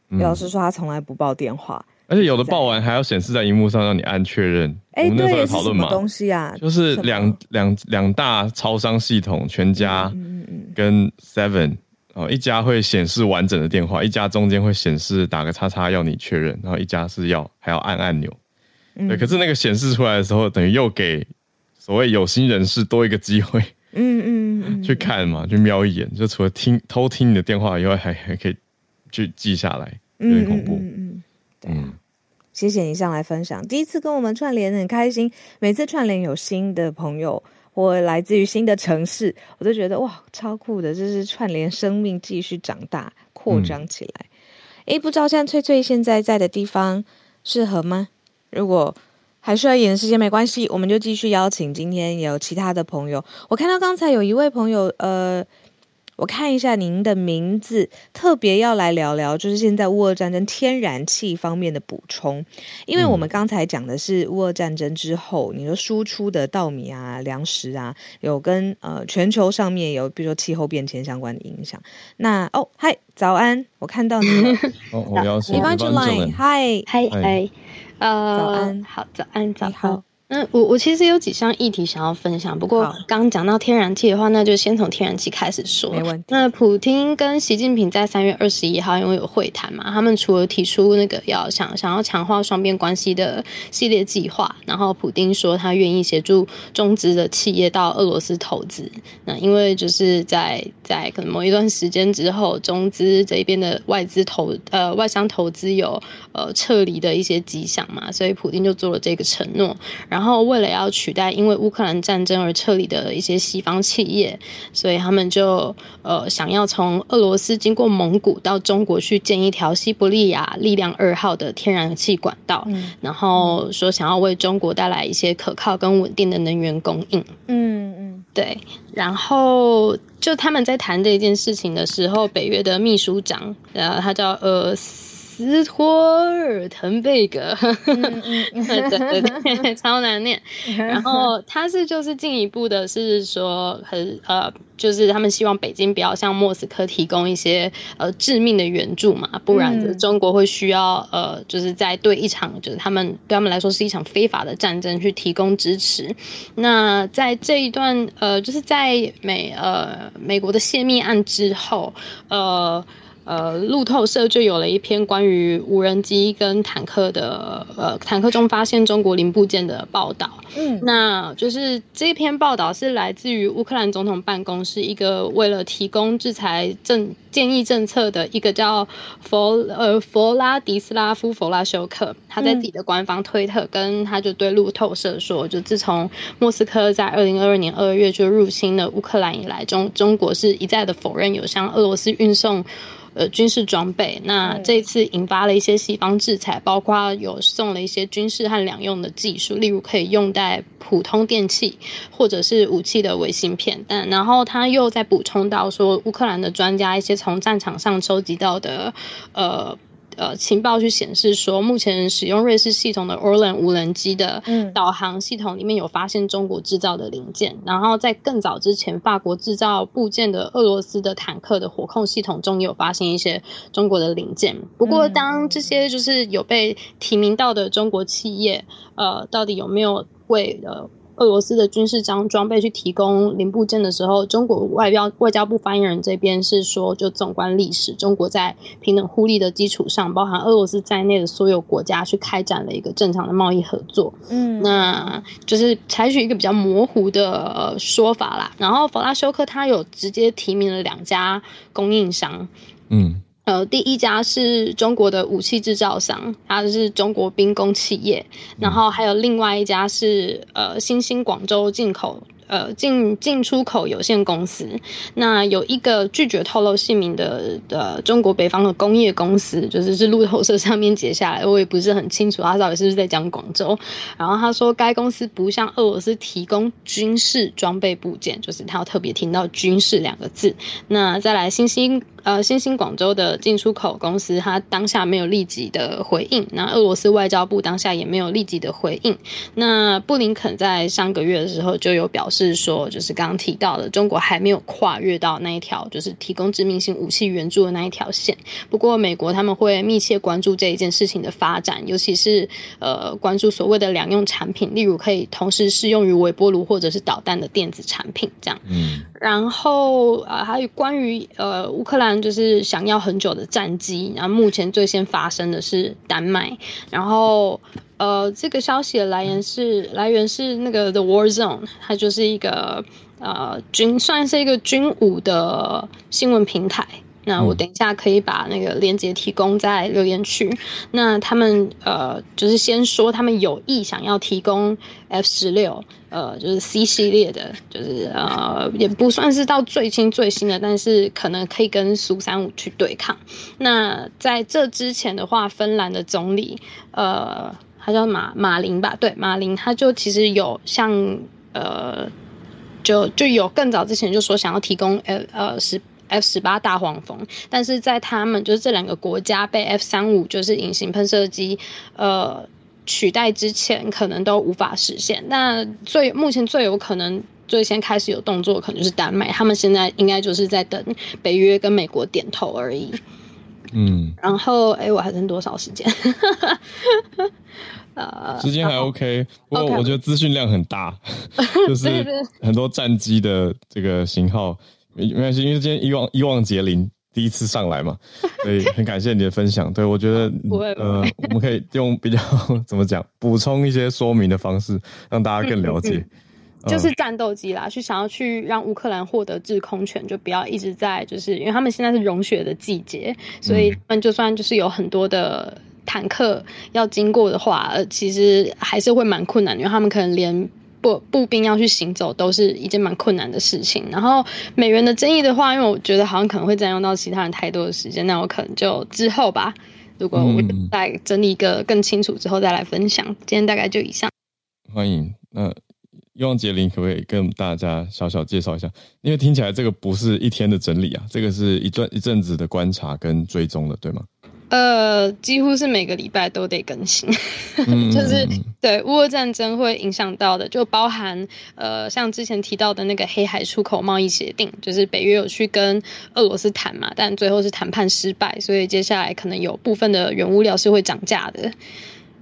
嗯、老师说他从来不报电话，而且有的报完还要显示在荧幕上让你按确认。哎，我们那时候讨论嘛，东西啊，就是两两两大超商系统，全家跟 Seven。哦，一家会显示完整的电话，一家中间会显示打个叉叉要你确认，然后一家是要还要按按钮。嗯、对，可是那个显示出来的时候，等于又给所谓有心人士多一个机会，嗯嗯嗯，去看嘛，去瞄一眼，就除了听偷听你的电话以外，还还可以去记下来，有点恐怖。嗯嗯，对啊，谢谢你上来分享，第一次跟我们串联很开心，每次串联有新的朋友。或来自于新的城市，我都觉得哇，超酷的！这是串联生命继续长大、扩张起来。哎、嗯，不知道像翠翠现在在的地方适合吗？如果还需要一点时间，没关系，我们就继续邀请今天有其他的朋友。我看到刚才有一位朋友，呃。我看一下您的名字，特别要来聊聊，就是现在乌俄战争天然气方面的补充，因为我们刚才讲的是乌俄战争之后，你说输出的稻米啊、粮食啊，有跟呃全球上面有，比如说气候变迁相关的影响。那哦，嗨，早安，我看到你了。哦，我邀请。Evangeline，嗨嗨嗨，呃，早安，好，早安，早好。嗯，我我其实有几项议题想要分享，不过刚讲到天然气的话，那就先从天然气开始说。没问题。那普京跟习近平在三月二十一号因为有会谈嘛，他们除了提出那个要想想要强化双边关系的系列计划，然后普京说他愿意协助中资的企业到俄罗斯投资。那因为就是在在可能某一段时间之后，中资这一边的外资投呃外商投资有呃撤离的一些迹象嘛，所以普京就做了这个承诺。然后，为了要取代因为乌克兰战争而撤离的一些西方企业，所以他们就呃想要从俄罗斯经过蒙古到中国去建一条西伯利亚力量二号的天然气管道，嗯、然后说想要为中国带来一些可靠跟稳定的能源供应。嗯嗯，对。然后就他们在谈这件事情的时候，北约的秘书长，然后他叫呃。斯托尔滕贝格，嗯嗯、对对对，超难念。然后他是就是进一步的是说，很呃，就是他们希望北京不要向莫斯科提供一些呃致命的援助嘛，不然中国会需要呃，就是在对一场就是他们对他们来说是一场非法的战争去提供支持。那在这一段呃，就是在美呃美国的泄密案之后，呃。呃，路透社就有了一篇关于无人机跟坦克的，呃，坦克中发现中国零部件的报道。嗯，那就是这篇报道是来自于乌克兰总统办公室一个为了提供制裁政建议政策的一个叫佛呃弗拉迪斯拉夫弗拉修克，他在自己的官方推特跟他就对路透社说，就自从莫斯科在二零二二年二月就入侵了乌克兰以来，中中国是一再的否认有向俄罗斯运送。呃军事装备。那这一次引发了一些西方制裁，包括有送了一些军事和两用的技术，例如可以用在普通电器或者是武器的微芯片。但然后他又在补充到说，乌克兰的专家一些从战场上收集到的呃。呃，情报去显示说，目前使用瑞士系统的 Orlan 无人机的导航系统里面有发现中国制造的零件，嗯、然后在更早之前，法国制造部件的俄罗斯的坦克的火控系统中也有发现一些中国的零件。不过，当这些就是有被提名到的中国企业，呃，到底有没有为呃？俄罗斯的军事装装备去提供零部件的时候，中国外交外交部发言人这边是说，就纵观历史，中国在平等互利的基础上，包含俄罗斯在内的所有国家去开展了一个正常的贸易合作。嗯，那就是采取一个比较模糊的说法啦。然后，弗拉修克他有直接提名了两家供应商。嗯。呃，第一家是中国的武器制造商，它是中国兵工企业，然后还有另外一家是呃新兴广州进口。呃，进进出口有限公司，那有一个拒绝透露姓名的呃中国北方的工业公司，就是是路透社上面截下来，我也不是很清楚他到底是不是在讲广州。然后他说，该公司不向俄罗斯提供军事装备部件，就是他要特别听到“军事”两个字。那再来，新兴呃新兴广州的进出口公司，它当下没有立即的回应。那俄罗斯外交部当下也没有立即的回应。那布林肯在上个月的时候就有表示。说，就是刚刚提到的，中国还没有跨越到那一条，就是提供致命性武器援助的那一条线。不过，美国他们会密切关注这一件事情的发展，尤其是呃，关注所谓的两用产品，例如可以同时适用于微波炉或者是导弹的电子产品，这样。嗯。然后啊、呃，还有关于呃，乌克兰就是想要很久的战机，然后目前最先发生的是丹麦，然后。呃，这个消息的来源是来源是那个 The War Zone，它就是一个呃军算是一个军武的新闻平台。那我等一下可以把那个链接提供在留言区。那他们呃，就是先说他们有意想要提供 F 十六，呃，就是 C 系列的，就是呃，也不算是到最新最新的，但是可能可以跟苏三五去对抗。那在这之前的话，芬兰的总理呃。他叫马马林吧，对，马林，他就其实有像呃，就就有更早之前就说想要提供 F 呃十 F 十八大黄蜂，但是在他们就是这两个国家被 F 三五就是隐形喷射机呃取代之前，可能都无法实现。那最目前最有可能最先开始有动作，可能就是丹麦，他们现在应该就是在等北约跟美国点头而已。嗯，然后哎，我还剩多少时间？呃，时间还 OK，不过我觉得资讯量很大.就 是很多战机的这个型号没没关系，因为今天伊旺伊旺杰林第一次上来嘛，所以很感谢你的分享。对，我觉得 呃，我们可以用比较 怎么讲，补充一些说明的方式，让大家更了解。就是战斗机啦，去想要去让乌克兰获得制空权，就不要一直在，就是因为他们现在是融雪的季节，所以他们就算就是有很多的坦克要经过的话，呃，其实还是会蛮困难，因为他们可能连步步兵要去行走都是一件蛮困难的事情。然后美元的争议的话，因为我觉得好像可能会占用到其他人太多的时间，那我可能就之后吧，如果我再整理一个更清楚之后再来分享。今天大概就以上，欢迎，嗯。伊旺杰林可不可以跟大家小小介绍一下？因为听起来这个不是一天的整理啊，这个是一段一阵子的观察跟追踪的，对吗？呃，几乎是每个礼拜都得更新，嗯、就是对乌俄战争会影响到的，就包含呃，像之前提到的那个黑海出口贸易协定，就是北约有去跟俄罗斯谈嘛，但最后是谈判失败，所以接下来可能有部分的原物料是会涨价的。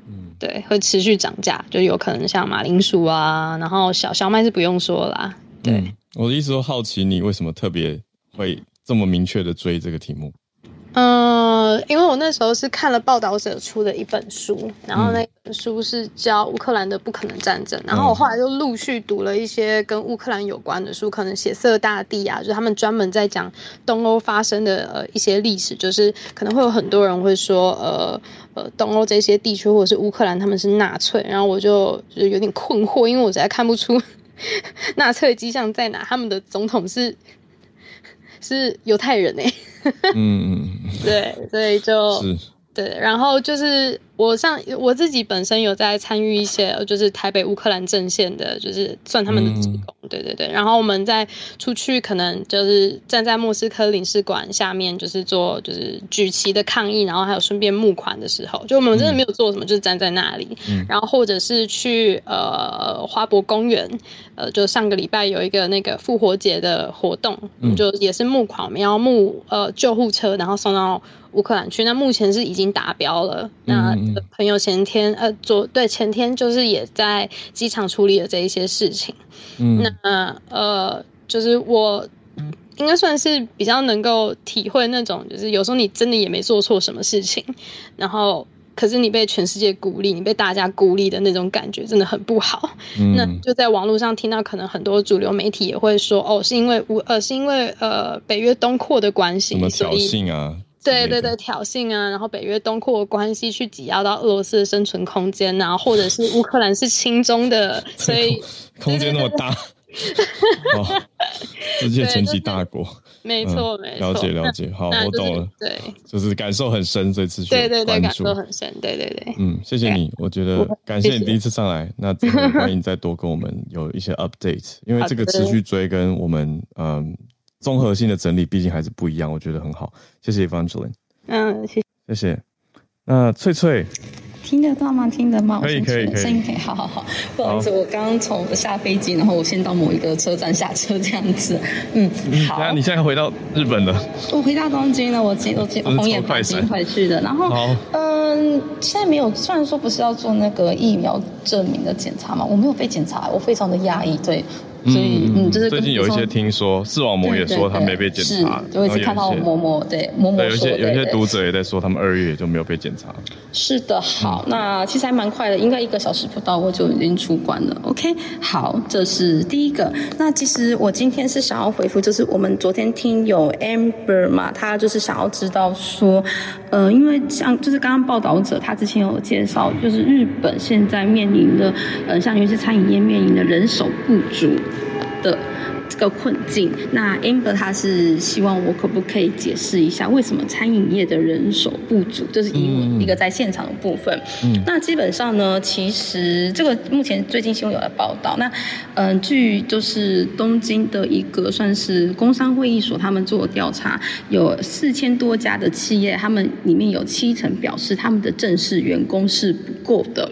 嗯对，会持续涨价，就有可能像马铃薯啊，然后小小麦是不用说啦。对，嗯、我的意思说，好奇你为什么特别会这么明确的追这个题目？嗯，因为我那时候是看了报道者出的一本书，然后那本书是叫《乌克兰的不可能战争》，然后我后来就陆续读了一些跟乌克兰有关的书，可能血色大地啊，就他们专门在讲东欧发生的呃一些历史，就是可能会有很多人会说，呃呃，东欧这些地区或者是乌克兰他们是纳粹，然后我就就有点困惑，因为我实在看不出纳粹迹象在哪，他们的总统是是犹太人哎、嗯嗯，对，所以就对，然后就是。我上我自己本身有在参与一些，就是台北乌克兰阵线的，就是算他们的职工，嗯、对对对。然后我们在出去，可能就是站在莫斯科领事馆下面，就是做就是举旗的抗议，然后还有顺便募款的时候，就我们真的没有做什么，嗯、就是站在那里。嗯、然后或者是去呃花博公园，呃，就上个礼拜有一个那个复活节的活动，嗯、就也是募款，我们要募呃救护车，然后送到乌克兰去。那目前是已经达标了，那。嗯朋友前天呃，昨对前天就是也在机场处理了这一些事情。嗯，那呃，就是我应该算是比较能够体会那种，就是有时候你真的也没做错什么事情，然后可是你被全世界孤立，你被大家孤立的那种感觉真的很不好。嗯，那就在网络上听到，可能很多主流媒体也会说，哦，是因为我呃，是因为呃，北约东扩的关系，什么挑衅啊？对对对，挑衅啊，然后北约东扩的关系去挤压到俄罗斯的生存空间啊，或者是乌克兰是亲中的，所以 空间那么大，哦，世界前几大国，没错没错，了解了解，好，我懂了，对，就是感受很深，这次对对对，感受很深，对对对，嗯，谢谢你，我觉得感谢你第一次上来，那欢迎再多跟我们有一些 update，因为这个持续追跟我们嗯。综合性的整理，毕竟还是不一样，我觉得很好。谢谢 Evangeline。嗯，谢谢。谢谢。那翠翠，听得到吗？听得吗？可以，可以，可以。声音可以。好好好，不好意思，我刚刚从下飞机，然后我先到某一个车站下车，这样子。嗯，好。那你现在回到日本了？我回到东京了，我接我接红眼快进回去的。然后，嗯，现在没有，虽然说不是要做那个疫苗证明的检查嘛，我没有被检查，我非常的压抑，对。所以，嗯，就是最近有一些听说，视网膜也说他没被检查，就一直看到某某对某某说，对，有些有些读者也在说他们二月就没有被检查。是的，好，那其实还蛮快的，应该一个小时不到我就已经出关了。OK，好，这是第一个。那其实我今天是想要回复，就是我们昨天听有 Amber 嘛，他就是想要知道说，呃，因为像就是刚刚报道者他之前有介绍，就是日本现在面临的，呃，像尤其是餐饮业面临的人手不足。的这个困境，那 Amber 他是希望我可不可以解释一下，为什么餐饮业的人手不足？就是英文一个在现场的部分。嗯，那基本上呢，其实这个目前最近新闻有来报道。那嗯、呃，据就是东京的一个算是工商会议所，他们做调查，有四千多家的企业，他们里面有七成表示他们的正式员工是不够的。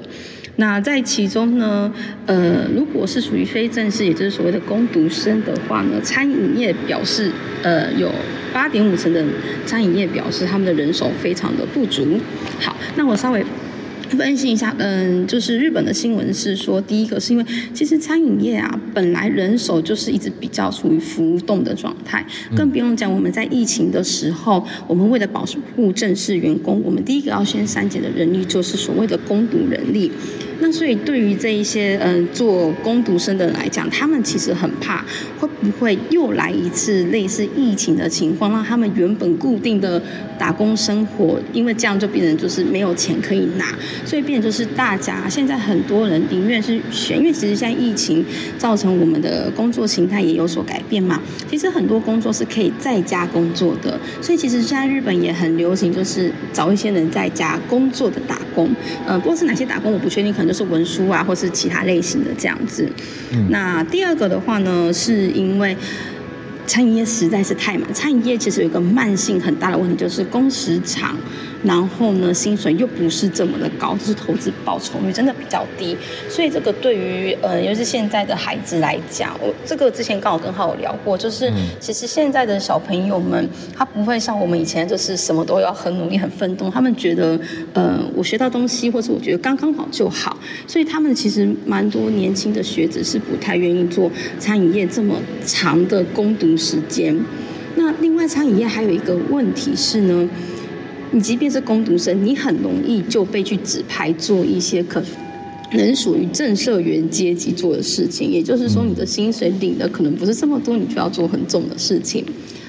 那在其中呢，呃，如果是属于非正式，也就是所谓的工读生的话呢，餐饮业表示，呃，有八点五成的餐饮业表示他们的人手非常的不足。好，那我稍微。分析一下，嗯，就是日本的新闻是说，第一个是因为其实餐饮业啊，本来人手就是一直比较处于浮动的状态，更不用讲我们在疫情的时候，我们为了保护正式员工，我们第一个要先删减的人力就是所谓的工读人力。那所以对于这一些嗯做工读生的人来讲，他们其实很怕会不会又来一次类似疫情的情况，让他们原本固定的打工生活，因为这样就变成就是没有钱可以拿。所以变就是大家现在很多人宁愿是选，因为其实现在疫情造成我们的工作形态也有所改变嘛。其实很多工作是可以在家工作的，所以其实现在日本也很流行，就是找一些人在家工作的打工。呃，不过是哪些打工我不确定，可能就是文书啊，或是其他类型的这样子。嗯。那第二个的话呢，是因为。餐饮业实在是太忙，餐饮业其实有一个慢性很大的问题，就是工时长，然后呢，薪水又不是这么的高，就是投资报酬率真的比较低，所以这个对于呃，尤其是现在的孩子来讲，我这个之前刚好跟浩有聊过，就是其实现在的小朋友们，他不会像我们以前就是什么都要很努力、很奋斗，他们觉得呃，我学到东西，或者我觉得刚刚好就好，所以他们其实蛮多年轻的学子是不太愿意做餐饮业这么长的攻读时间，那另外餐饮业还有一个问题是呢，你即便是工读生，你很容易就被去指派做一些可能属于正社员阶级做的事情，也就是说，你的薪水领的可能不是这么多，你就要做很重的事情。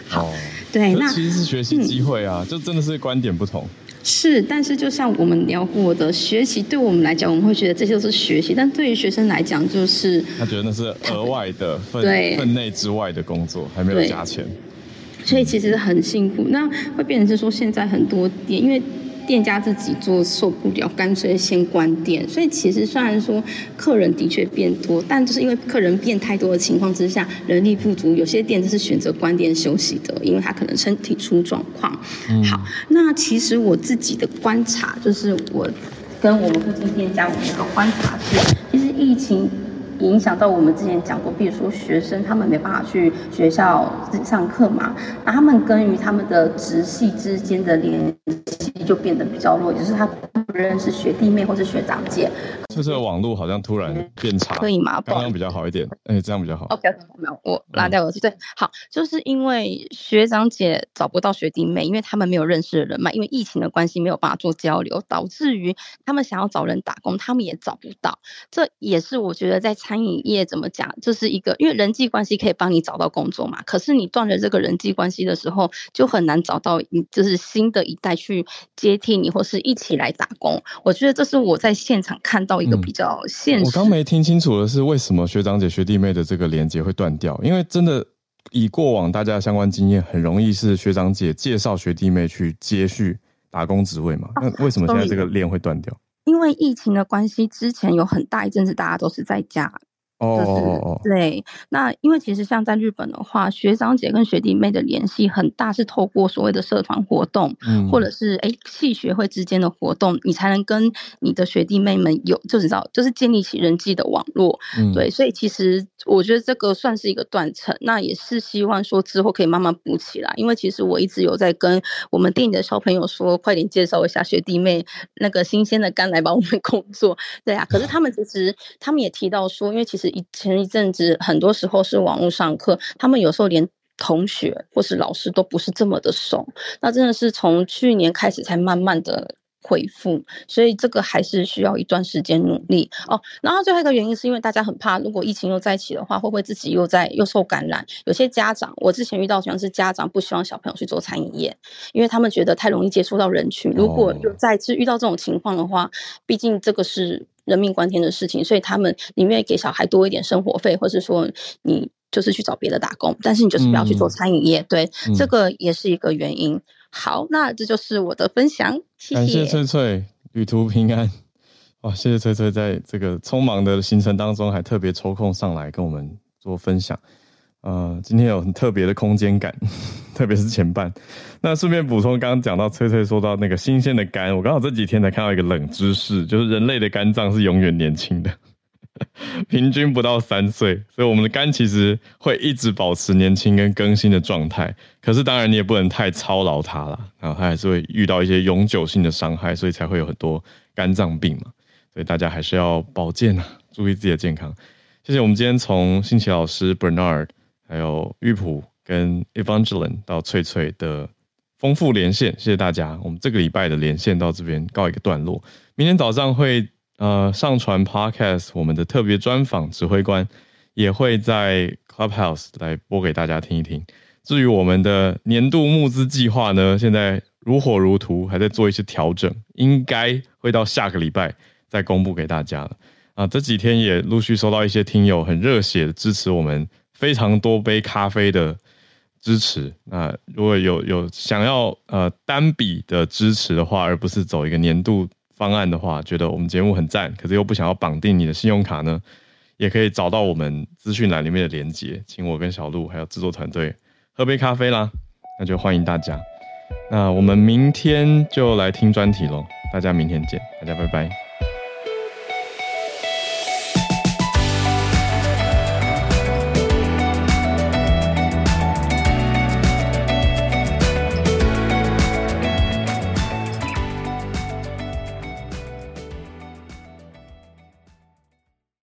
好，对，那其实是学习机会啊，嗯、就真的是观点不同。是，但是就像我们聊过的，学习对我们来讲，我们会觉得这些都是学习，但对于学生来讲，就是他觉得那是额外的 分内之外的工作，还没有加钱。所以其实很辛苦。那会变成是说，现在很多店因为。店家自己做受不了，干脆先关店。所以其实虽然说客人的确变多，但就是因为客人变太多的情况之下，人力不足，有些店就是选择关店休息的，因为他可能身体出状况。嗯、好，那其实我自己的观察就是，我跟我们附近店家，我们的观察是，其实疫情。影响到我们之前讲过，比如说学生他们没办法去学校自己上课嘛，那他们跟于他们的直系之间的联系就变得比较弱，就是他不认识学弟妹或是学长姐。就是网络好像突然变差，可以吗？刚刚比较好一点，哎，这样比较好。OK，没有，我拉掉耳机。对，好，就是因为学长姐找不到学弟妹，因为他们没有认识的人嘛，因为疫情的关系没有办法做交流，导致于他们想要找人打工，他们也找不到。这也是我觉得在餐饮业怎么讲，这是一个因为人际关系可以帮你找到工作嘛，可是你断了这个人际关系的时候，就很难找到你就是新的一代去接替你，或是一起来打工。我觉得这是我在现场看到。一个比较现实，嗯，我刚没听清楚的是为什么学长姐学弟妹的这个连接会断掉？因为真的以过往大家的相关经验，很容易是学长姐介绍学弟妹去接续打工职位嘛。那为什么现在这个链会断掉？因为疫情的关系，之前有很大一阵子大家都是在家。哦、就是，对，那因为其实像在日本的话，学长姐跟学弟妹的联系很大，是透过所谓的社团活动，嗯，或者是哎系学会之间的活动，你才能跟你的学弟妹们有，就是知道，就是建立起人际的网络，嗯，对，所以其实我觉得这个算是一个断层，那也是希望说之后可以慢慢补起来，因为其实我一直有在跟我们店里的小朋友说，快点介绍一下学弟妹那个新鲜的肝来帮我们工作，对啊，可是他们其实他们也提到说，因为其实。以前一阵子，很多时候是网络上课，他们有时候连同学或是老师都不是这么的熟。那真的是从去年开始才慢慢的恢复，所以这个还是需要一段时间努力哦。然后最后一个原因是因为大家很怕，如果疫情又再起的话，会不会自己又在又受感染？有些家长，我之前遇到像是家长不希望小朋友去做餐饮业，因为他们觉得太容易接触到人群。如果又再次遇到这种情况的话，毕竟这个是。人命关天的事情，所以他们宁愿给小孩多一点生活费，或是说你就是去找别的打工，但是你就是不要去做餐饮业。嗯、对、嗯，这个也是一个原因。好，那这就是我的分享，谢谢。感谢翠翠，旅途平安。哇，谢谢翠翠，在这个匆忙的行程当中，还特别抽空上来跟我们做分享。呃，今天有很特别的空间感，特别是前半。那顺便补充，刚刚讲到翠翠说到那个新鲜的肝，我刚好这几天才看到一个冷知识，就是人类的肝脏是永远年轻的，平均不到三岁，所以我们的肝其实会一直保持年轻跟更新的状态。可是当然你也不能太操劳它了，然后它还是会遇到一些永久性的伤害，所以才会有很多肝脏病嘛。所以大家还是要保健啊，注意自己的健康。谢谢我们今天从新奇老师 Bernard。还有玉璞跟 Evangeline 到翠翠的丰富连线，谢谢大家。我们这个礼拜的连线到这边告一个段落。明天早上会呃上传 Podcast，我们的特别专访指挥官也会在 Clubhouse 来播给大家听一听。至于我们的年度募资计划呢，现在如火如荼，还在做一些调整，应该会到下个礼拜再公布给大家了。啊，这几天也陆续收到一些听友很热血的支持我们。非常多杯咖啡的支持，那如果有有想要呃单笔的支持的话，而不是走一个年度方案的话，觉得我们节目很赞，可是又不想要绑定你的信用卡呢，也可以找到我们资讯栏里面的连接，请我跟小鹿还有制作团队喝杯咖啡啦，那就欢迎大家。那我们明天就来听专题喽，大家明天见，大家拜拜。